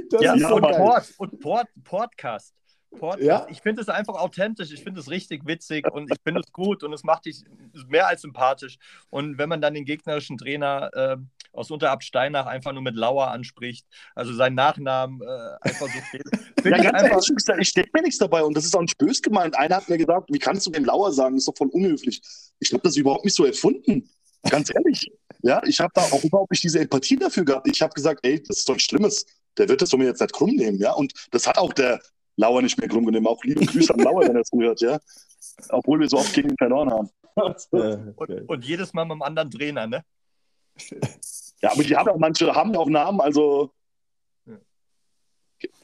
Das ja, ist so und. Port, und Port, Podcast. Podcast. Ja. Ich finde es einfach authentisch, ich finde es richtig witzig und ich finde es gut und es macht dich mehr als sympathisch. Und wenn man dann den gegnerischen Trainer äh, aus Unterabt Steinach einfach nur mit Lauer anspricht, also seinen Nachnamen äh, einfach so steht, Ja, ich einfach. ehrlich, ich denke mir nichts dabei und das ist auch nicht böse gemeint. Einer hat mir gesagt, wie kannst du den Lauer sagen? Das ist doch voll unhöflich. Ich habe das überhaupt nicht so erfunden. Ganz ehrlich. Ja, ich habe da auch überhaupt nicht diese Empathie dafür gehabt. Ich habe gesagt, ey, das ist doch ein Schlimmes. Der wird das von mir jetzt nicht krumm nehmen, ja. Und das hat auch der Lauer nicht mehr krumm genommen. Auch liebe Grüße an Lauer, wenn er es hört, ja. Obwohl wir so oft gegen ihn verloren haben. Ja, Und, und jedes Mal mit einem anderen Trainer, ne? Ja, aber die haben auch manche haben auch Namen, also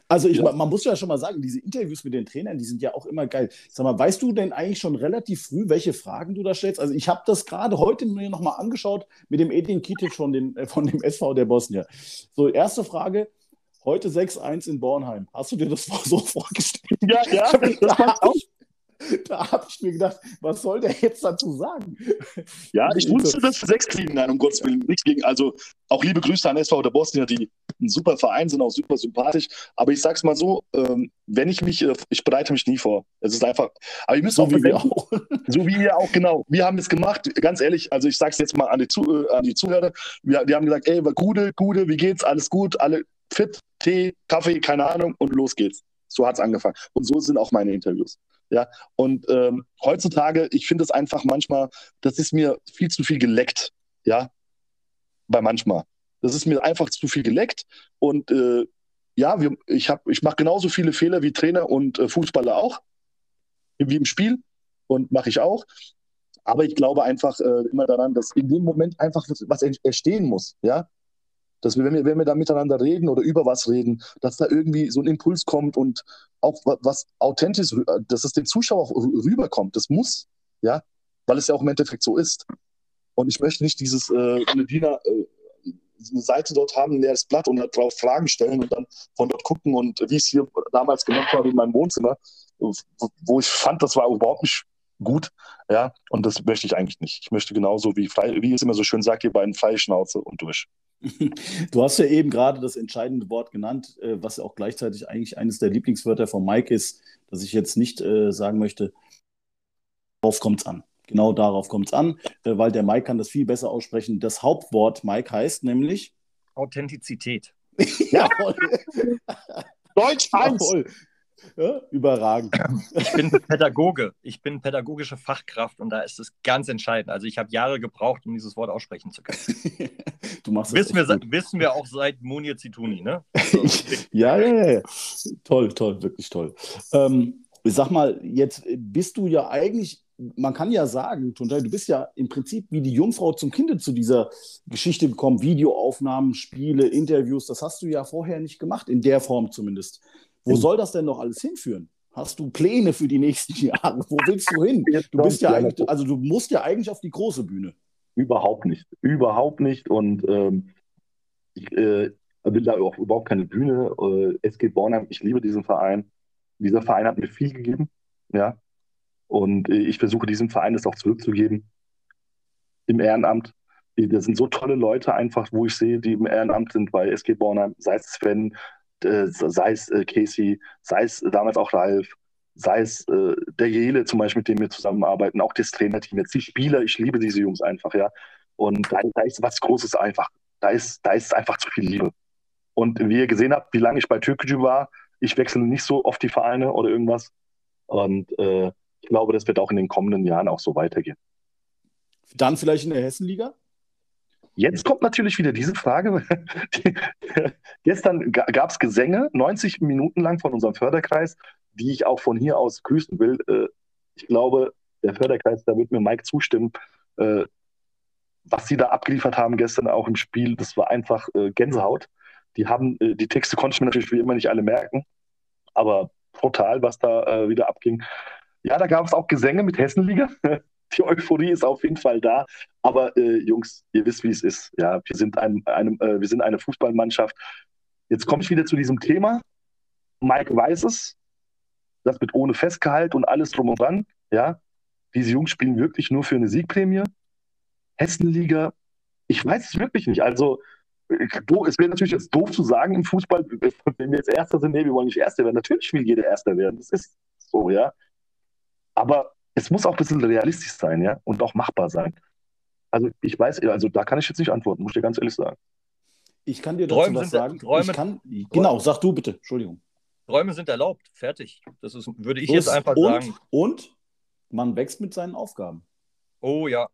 Also ich, Ja. man muss ja schon mal sagen, diese Interviews mit den Trainern, die sind ja auch immer geil. Sag mal, weißt du denn eigentlich schon relativ früh, welche Fragen du da stellst? Also ich habe das gerade heute mir nochmal angeschaut mit dem Edin Kitic von, den, äh, von dem SV der Bosnier. So, erste Frage, heute 6-1 in Bornheim. Hast du dir das so vorgestellt? ja, ja, da das habe auch. da hab ich mir gedacht, was soll der jetzt dazu sagen? Ja, ich wusste das für sechs kriegen, nein, um Gottes Willen. Nichts gegen, also auch liebe Grüße an SV der Bosnier, die ein super Verein sind, auch super sympathisch. Aber ich sag's mal so, ähm, wenn ich mich, äh, ich bereite mich nie vor. Es ist einfach, aber ihr müsst So auch wie wir auch. so wie ihr auch, genau. Wir haben es gemacht, ganz ehrlich, also ich sag's jetzt mal an die, Zu äh, an die Zuhörer. Wir, die haben gesagt, ey, war Gude, Gude, wie geht's? Alles gut, alle fit, Tee, Kaffee, keine Ahnung, und los geht's. So hat's angefangen. Und so sind auch meine Interviews. Ja, und ähm, heutzutage, ich finde es einfach manchmal, das ist mir viel zu viel geleckt. Ja, bei manchmal. Das ist mir einfach zu viel geleckt. Und äh, ja, wir, ich, hab, ich mache genauso viele Fehler wie Trainer und äh, Fußballer auch, wie im Spiel. Und mache ich auch. Aber ich glaube einfach äh, immer daran, dass in dem Moment einfach was, was entstehen muss. Ja, dass wir, wenn wir, wenn wir da miteinander reden oder über was reden, dass da irgendwie so ein Impuls kommt und auch wa- was authentisch, rü- dass es dem Zuschauer auch rü- rüberkommt. Das muss, ja, weil es ja auch im Endeffekt so ist. Und ich möchte nicht dieses äh, Diener, äh, eine Seite dort haben, ein leeres Blatt und darauf Fragen stellen und dann von dort gucken und wie es hier damals gemacht habe in meinem Wohnzimmer, wo wo ich fand, das war überhaupt nicht gut, ja, und das möchte ich eigentlich nicht. Ich möchte genauso wie frei, wie es immer so schön sagt, ihr beiden freie Schnauze und durch. Du hast ja eben gerade das entscheidende Wort genannt, äh, was ja auch gleichzeitig eigentlich eines der Lieblingswörter von Mike ist, dass ich jetzt nicht äh, sagen möchte, darauf kommt es an. Genau darauf kommt es an, äh, weil der Mike kann das viel besser aussprechen. Das Hauptwort Mike heißt nämlich Authentizität. Jawohl. Deutsch 1! Jawohl. Ja, überragend. Ich bin Pädagoge. Ich bin pädagogische Fachkraft und da ist es ganz entscheidend. Also ich habe Jahre gebraucht, um dieses Wort aussprechen zu können. Du machst das Wissen wir, gut. wissen wir auch seit Munir Zituni, ne? Also, Ja, ja, ja, ja. Toll, toll, wirklich toll. Ähm, sag mal, jetzt bist du ja eigentlich man kann ja sagen, Tunjai, du bist ja im Prinzip wie die Jungfrau zum Kinde zu dieser Geschichte gekommen. Videoaufnahmen, Spiele, Interviews, das hast du ja vorher nicht gemacht, in der Form zumindest. Wo In- soll das denn noch alles hinführen? Hast du Pläne für die nächsten Jahre? Wo willst du hin? Du bist ja eigentlich, also du musst ja eigentlich auf die große Bühne. Überhaupt nicht. Überhaupt nicht. Und ähm, ich äh, will da auch überhaupt keine Bühne. Äh, SG Bornheim, ich liebe diesen Verein. Dieser Verein hat mir viel gegeben. Ja. Und äh, ich versuche diesem Verein das auch zurückzugeben. Im Ehrenamt. Äh, Das sind so tolle Leute einfach, wo ich sehe, die im Ehrenamt sind bei SG Bornheim. Sei es Sven, äh, sei es äh, Casey, sei es damals auch Ralf, sei es äh, der Jele zum Beispiel, mit dem wir zusammenarbeiten, auch das Trainerteam, jetzt die Spieler, ich liebe diese Jungs einfach, ja. Und da, da ist was Großes einfach. Da ist, da ist einfach zu viel Liebe. Und wie ihr gesehen habt, wie lange ich bei Türkgücü war, ich wechsle nicht so oft die Vereine oder irgendwas. Und äh, ich glaube, das wird auch in den kommenden Jahren auch so weitergehen. Dann vielleicht in der Hessenliga? Jetzt kommt natürlich wieder diese Frage. Gestern gab es Gesänge, 90 Minuten lang von unserem Förderkreis, die ich auch von hier aus grüßen will. Äh, Ich glaube, der Förderkreis, da wird mir Mike zustimmen. Äh, Was sie da abgeliefert haben gestern auch im Spiel, das war einfach äh, Gänsehaut. Die haben, äh, die Texte konnte ich mir natürlich wie immer nicht alle merken, aber brutal, was da äh, wieder abging. Ja, da gab es auch Gesänge mit Hessenliga. Die Euphorie ist auf jeden Fall da. Aber äh, Jungs, ihr wisst, wie es ist. Ja, wir sind, ein, einem, äh, wir sind eine Fußballmannschaft. Jetzt komme ich wieder zu diesem Thema. Mike weiß es. Das mit ohne Festgehalt und alles drum und dran. Ja, diese Jungs spielen wirklich nur für eine Siegprämie. Hessenliga, ich weiß es wirklich nicht. Also, äh, es wäre natürlich jetzt doof zu sagen im Fußball, wenn wir jetzt Erster sind, nee, wir wollen nicht Erster werden. Natürlich will jeder Erster werden. Das ist so, ja. Aber es muss auch ein bisschen realistisch sein, ja, und auch machbar sein. Also ich weiß, also da kann ich jetzt nicht antworten, muss ich dir ganz ehrlich sagen. Ich kann dir dazu Träume was sagen. Träume- ich kann, genau, sag du bitte. Entschuldigung. Träume sind erlaubt. Fertig. Das ist, würde ich So jetzt einfach und, sagen. Und man wächst mit seinen Aufgaben. Oh ja.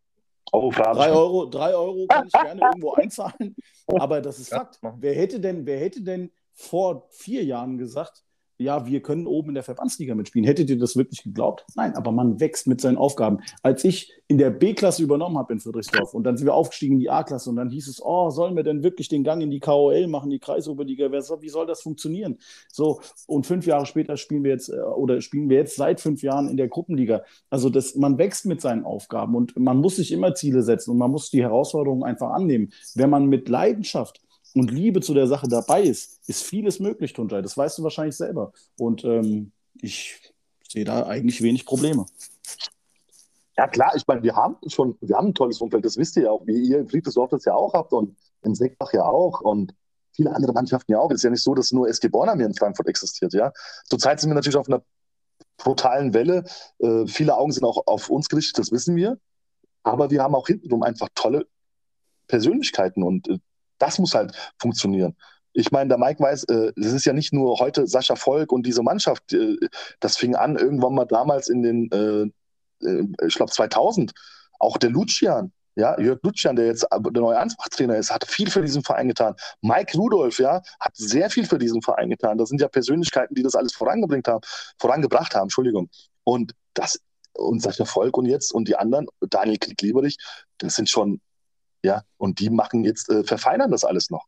Oh. Drei Euro, drei Euro kann ich gerne irgendwo einzahlen, aber das ist Ja, Fakt. Wer hätte, denn, wer hätte denn vor vier Jahren gesagt, ja, wir können oben in der Verbandsliga mitspielen? Hättet ihr das wirklich geglaubt? Nein, aber man wächst mit seinen Aufgaben. Als ich in der B-Klasse übernommen habe in Friedrichsdorf und dann sind wir aufgestiegen in die A-Klasse und dann hieß es, oh, sollen wir denn wirklich den Gang in die KOL machen, die Kreisoberliga? Wie soll das funktionieren? So, und fünf Jahre später spielen wir jetzt, äh, oder spielen wir jetzt seit fünf Jahren in der Gruppenliga. Also das, man wächst mit seinen Aufgaben und man muss sich immer Ziele setzen und man muss die Herausforderungen einfach annehmen. Wenn man mit Leidenschaft und Liebe zu der Sache dabei ist, ist vieles möglich, Tunjai. Das weißt du wahrscheinlich selber. Und ähm, ich sehe da eigentlich wenig Probleme. Ja klar, ich meine, wir haben schon, wir haben ein tolles Umfeld, das wisst ihr ja auch, wie ihr in Friedrichsdorf das ja auch habt und in Seckbach ja auch und viele andere Mannschaften ja auch. Es ist ja nicht so, dass nur SG Bornheim hier in Frankfurt existiert, ja. Zurzeit sind wir natürlich auf einer brutalen Welle. Äh, viele Augen sind auch auf uns gerichtet, das wissen wir. Aber wir haben auch hintenrum einfach tolle Persönlichkeiten und äh, das muss halt funktionieren. Ich meine, der Mike weiß, äh, es ist ja nicht nur heute Sascha Volk und diese Mannschaft. Äh, das fing an irgendwann mal damals in den, äh, äh, ich glaube 2000. Auch der Lucian, ja, Jörg Lucian, der jetzt der neue Ansbach-Trainer ist, hat viel für diesen Verein getan. Mike Rudolph, ja, hat sehr viel für diesen Verein getan. Das sind ja Persönlichkeiten, die das alles vorangebracht haben, vorangebracht haben, Entschuldigung. Und das, und Sascha Volk und jetzt und die anderen, Daniel Klick-Lieberich, das sind schon, ja, und die machen jetzt, äh, verfeinern das alles noch.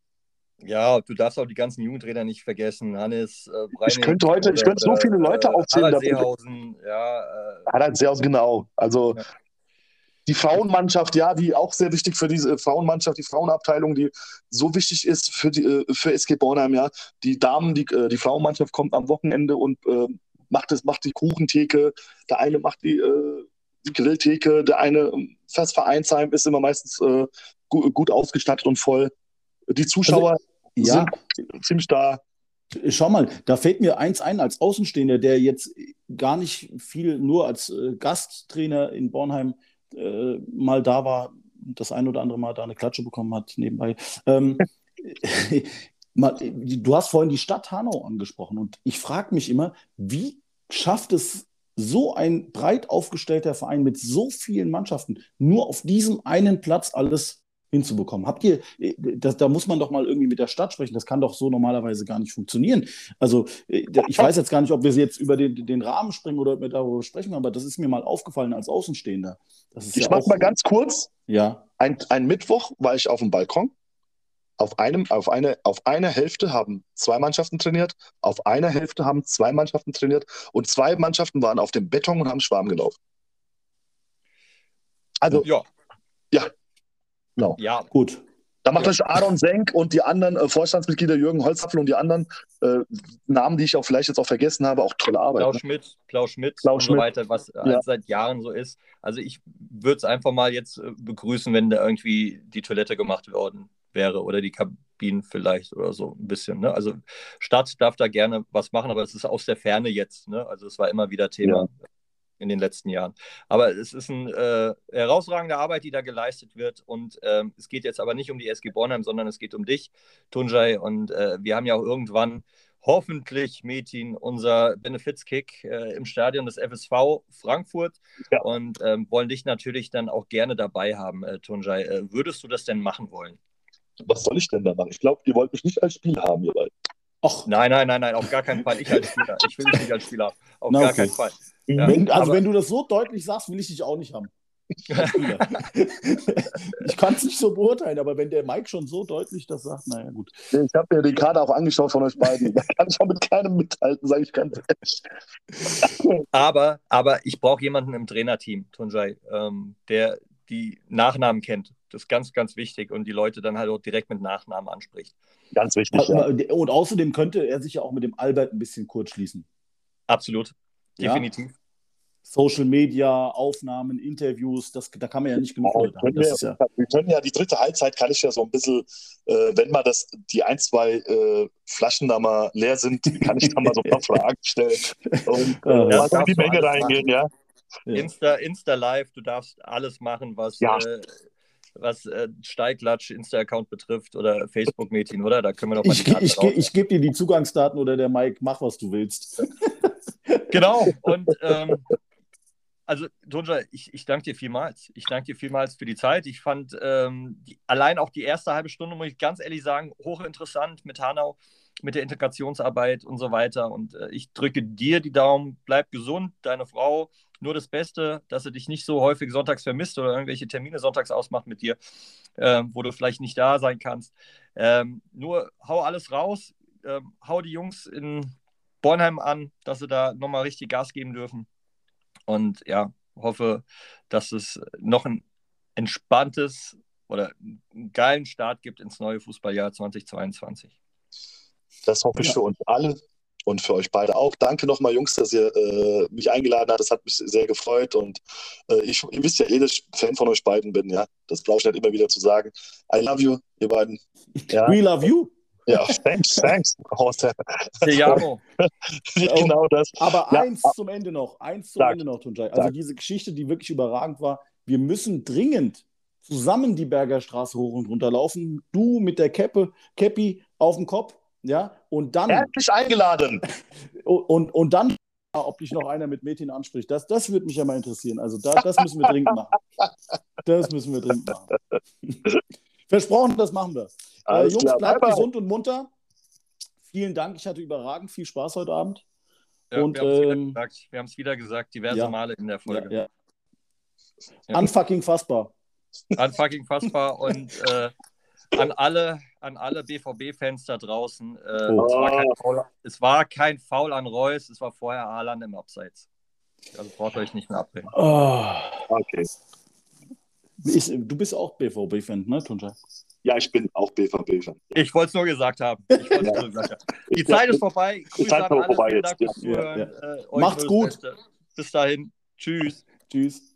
Ja, du darfst auch die ganzen Jugendtrainer nicht vergessen. Hannes, äh, Ich könnte heute- ich könnte so viele Leute aufzählen, Harald Seehausen, ja, äh, Harald sehr genau. Also Ja. die Frauenmannschaft, ja, die auch sehr wichtig für diese äh, Frauenmannschaft, die Frauenabteilung, die so wichtig ist für die äh, für SG Bornheim, ja. Die Damen, die, äh, die Frauenmannschaft kommt am Wochenende und äh, macht es, macht die Kuchentheke, der eine macht die, äh, die Grilltheke, der eine ähm, fürs Vereinsheim ist immer meistens äh, gut, gut ausgestattet und voll. Die Zuschauer Ja, sind ziemlich da. Schau mal, da fällt mir eins ein als Außenstehender, der jetzt gar nicht viel nur als äh, Gasttrainer in Bornheim äh, mal da war, das ein oder andere Mal da eine Klatsche bekommen hat nebenbei. Ähm, du hast vorhin die Stadt Hanau angesprochen und ich frage mich immer, wie schafft es so ein breit aufgestellter Verein mit so vielen Mannschaften nur auf diesem einen Platz alles hinzubekommen. Habt ihr, äh, das, da muss man doch mal irgendwie mit der Stadt sprechen. Das kann doch so normalerweise gar nicht funktionieren. Also äh, ich weiß jetzt gar nicht, ob wir jetzt über den, den Rahmen springen oder ob wir darüber sprechen, aber das ist mir mal aufgefallen als Außenstehender. ich ja mach mal ganz kurz. Ja. Ein, ein Mittwoch war ich auf dem Balkon. Auf, einem, auf, eine, auf einer Hälfte haben zwei Mannschaften trainiert, auf einer Hälfte haben zwei Mannschaften trainiert und zwei Mannschaften waren auf dem Beton und haben Schwarm gelaufen. Also, ja. Ja, Genau. Ja. Gut. Da macht euch Aaron Senk und die anderen äh, Vorstandsmitglieder, Jürgen Holzapfel und die anderen äh, Namen, die ich auch vielleicht jetzt auch vergessen habe, auch tolle Arbeit. Klaus ne? Schmidt, Klaus Schmidt Klaus und Schmidt. so weiter, was ja. Halt seit Jahren so ist. Also ich würde es einfach mal jetzt äh, begrüßen, wenn da irgendwie die Toilette gemacht worden wäre oder die Kabinen vielleicht oder so ein bisschen. Ne? Also Stadt darf da gerne was machen, aber es ist aus der Ferne jetzt. Ne? Also es war immer wieder Thema. Ja in den letzten Jahren. Aber es ist eine äh, herausragende Arbeit, die da geleistet wird. Und ähm, es geht jetzt aber nicht um die SG Bornheim, sondern es geht um dich, Tunjai. Und äh, wir haben ja auch irgendwann hoffentlich, Metin, unser Benefizkick äh, im Stadion des FSV Frankfurt ja. und ähm, wollen dich natürlich dann auch gerne dabei haben, äh, Tunjai. Äh, würdest du das denn machen wollen? Was soll ich denn da machen? Ich glaube, ihr wollt mich nicht als Spiel haben, ihr beiden. Och. Nein, nein, nein, nein, auf gar keinen Fall. Ich als Spieler. Ich will dich nicht als Spieler haben. Auf Na, gar okay. keinen Fall. Ja, wenn, also, wenn du das so deutlich sagst, will ich dich auch nicht haben. ich kann es nicht so beurteilen, aber wenn der Mike schon so deutlich das sagt, naja, gut. Ich habe mir die Karte auch angeschaut von euch beiden. Da kann ich auch mit keinem mithalten, sage ich ganz ehrlich. aber, aber ich brauche jemanden im Trainerteam, Tunjai, ähm, der die Nachnamen kennt. Das ist ganz, ganz wichtig und die Leute dann halt auch direkt mit Nachnamen anspricht. Ganz wichtig. Ja. Und außerdem könnte er sich ja auch mit dem Albert ein bisschen kurz schließen. Absolut. Definitiv. Ja? Social Media, Aufnahmen, Interviews, das, da kann man ja nicht genug ja, Leute haben. Wir, ja wir, können ja die dritte Halbzeit, kann ich ja so ein bisschen, äh, wenn mal das, die ein, zwei äh, Flaschen da mal leer sind, kann ich da mal so ein paar Fragen stellen und äh, ja, in die Menge reingehen, ja. Insta, Insta Live, du darfst alles machen, was, ja. äh, was äh, Steiglatsch, Insta-Account betrifft oder Facebook-Mädchen, oder? Da können wir noch mal Ich, ich, ich gebe dir die Zugangsdaten oder der Mike, mach was du willst. genau. Und ähm, also, Tunja, ich, ich danke dir vielmals. Ich danke dir vielmals für die Zeit. Ich fand ähm, die, allein auch die erste halbe Stunde, muss ich ganz ehrlich sagen, hochinteressant mit Hanau, mit der Integrationsarbeit und so weiter. Und äh, ich drücke dir die Daumen. Bleib gesund, deine Frau. Nur das Beste, dass sie dich nicht so häufig sonntags vermisst oder irgendwelche Termine sonntags ausmacht mit dir, äh, wo du vielleicht nicht da sein kannst. Ähm, nur hau alles raus. Ähm, hau die Jungs in Bornheim an, dass sie da nochmal richtig Gas geben dürfen. Und ja, hoffe, dass es noch ein entspanntes oder einen geilen Start gibt ins neue Fußballjahr 2022. Das hoffe ich ja. für uns alle und für euch beide auch. Danke nochmal, Jungs, dass ihr äh, mich eingeladen habt. Das hat mich sehr gefreut. Und äh, ich, ihr wisst ja eh, dass ich Fan von euch beiden bin. Ja, Das brauche ich nicht immer wieder zu sagen. I love you, ihr beiden. Ja. We love you. Ja, thanks, thanks, genau das. Aber ja. eins zum Ende noch, eins zum Sag. Ende noch, Tunjai. Also Sag. diese Geschichte, die wirklich überragend war. Wir müssen dringend zusammen die Berger Straße hoch und runter laufen. Du mit der Käppe, Käppi auf dem Kopf, ja, und dann. Herzlich eingeladen. Und, und, dann, ob dich noch einer mit Mädchen anspricht, das, das würde mich ja mal interessieren. Also da, das müssen wir dringend machen. Das müssen wir dringend machen. Versprochen, das machen wir. Äh, Jungs, klar. bleibt bye gesund und munter. Vielen Dank. Ich hatte überragend viel Spaß heute Abend. Ja, und, wir haben es ähm, wieder, wieder, gesagt, diverse ja, Male in der Folge. Ja, ja. Unfucking fassbar. Unfucking fassbar und äh, an alle, an alle BVB-Fans da draußen. Äh, oh. es, war kein Foul, es, war kein Foul, an Reus, es war vorher Haaland im Abseits. Also braucht euch nicht mehr abbringen. Oh. Okay. Ist, du bist auch BVB-Fan, ne, Tunja? Ja, ich bin auch BVB-Fan. Ich wollte es nur gesagt haben. ja. nur gesagt haben. Die Zeit ist vorbei. Grüße Die Zeit ist vorbei jetzt. Dank ja. Ja, äh, Macht's gut. Bis dahin. Tschüss. Tschüss.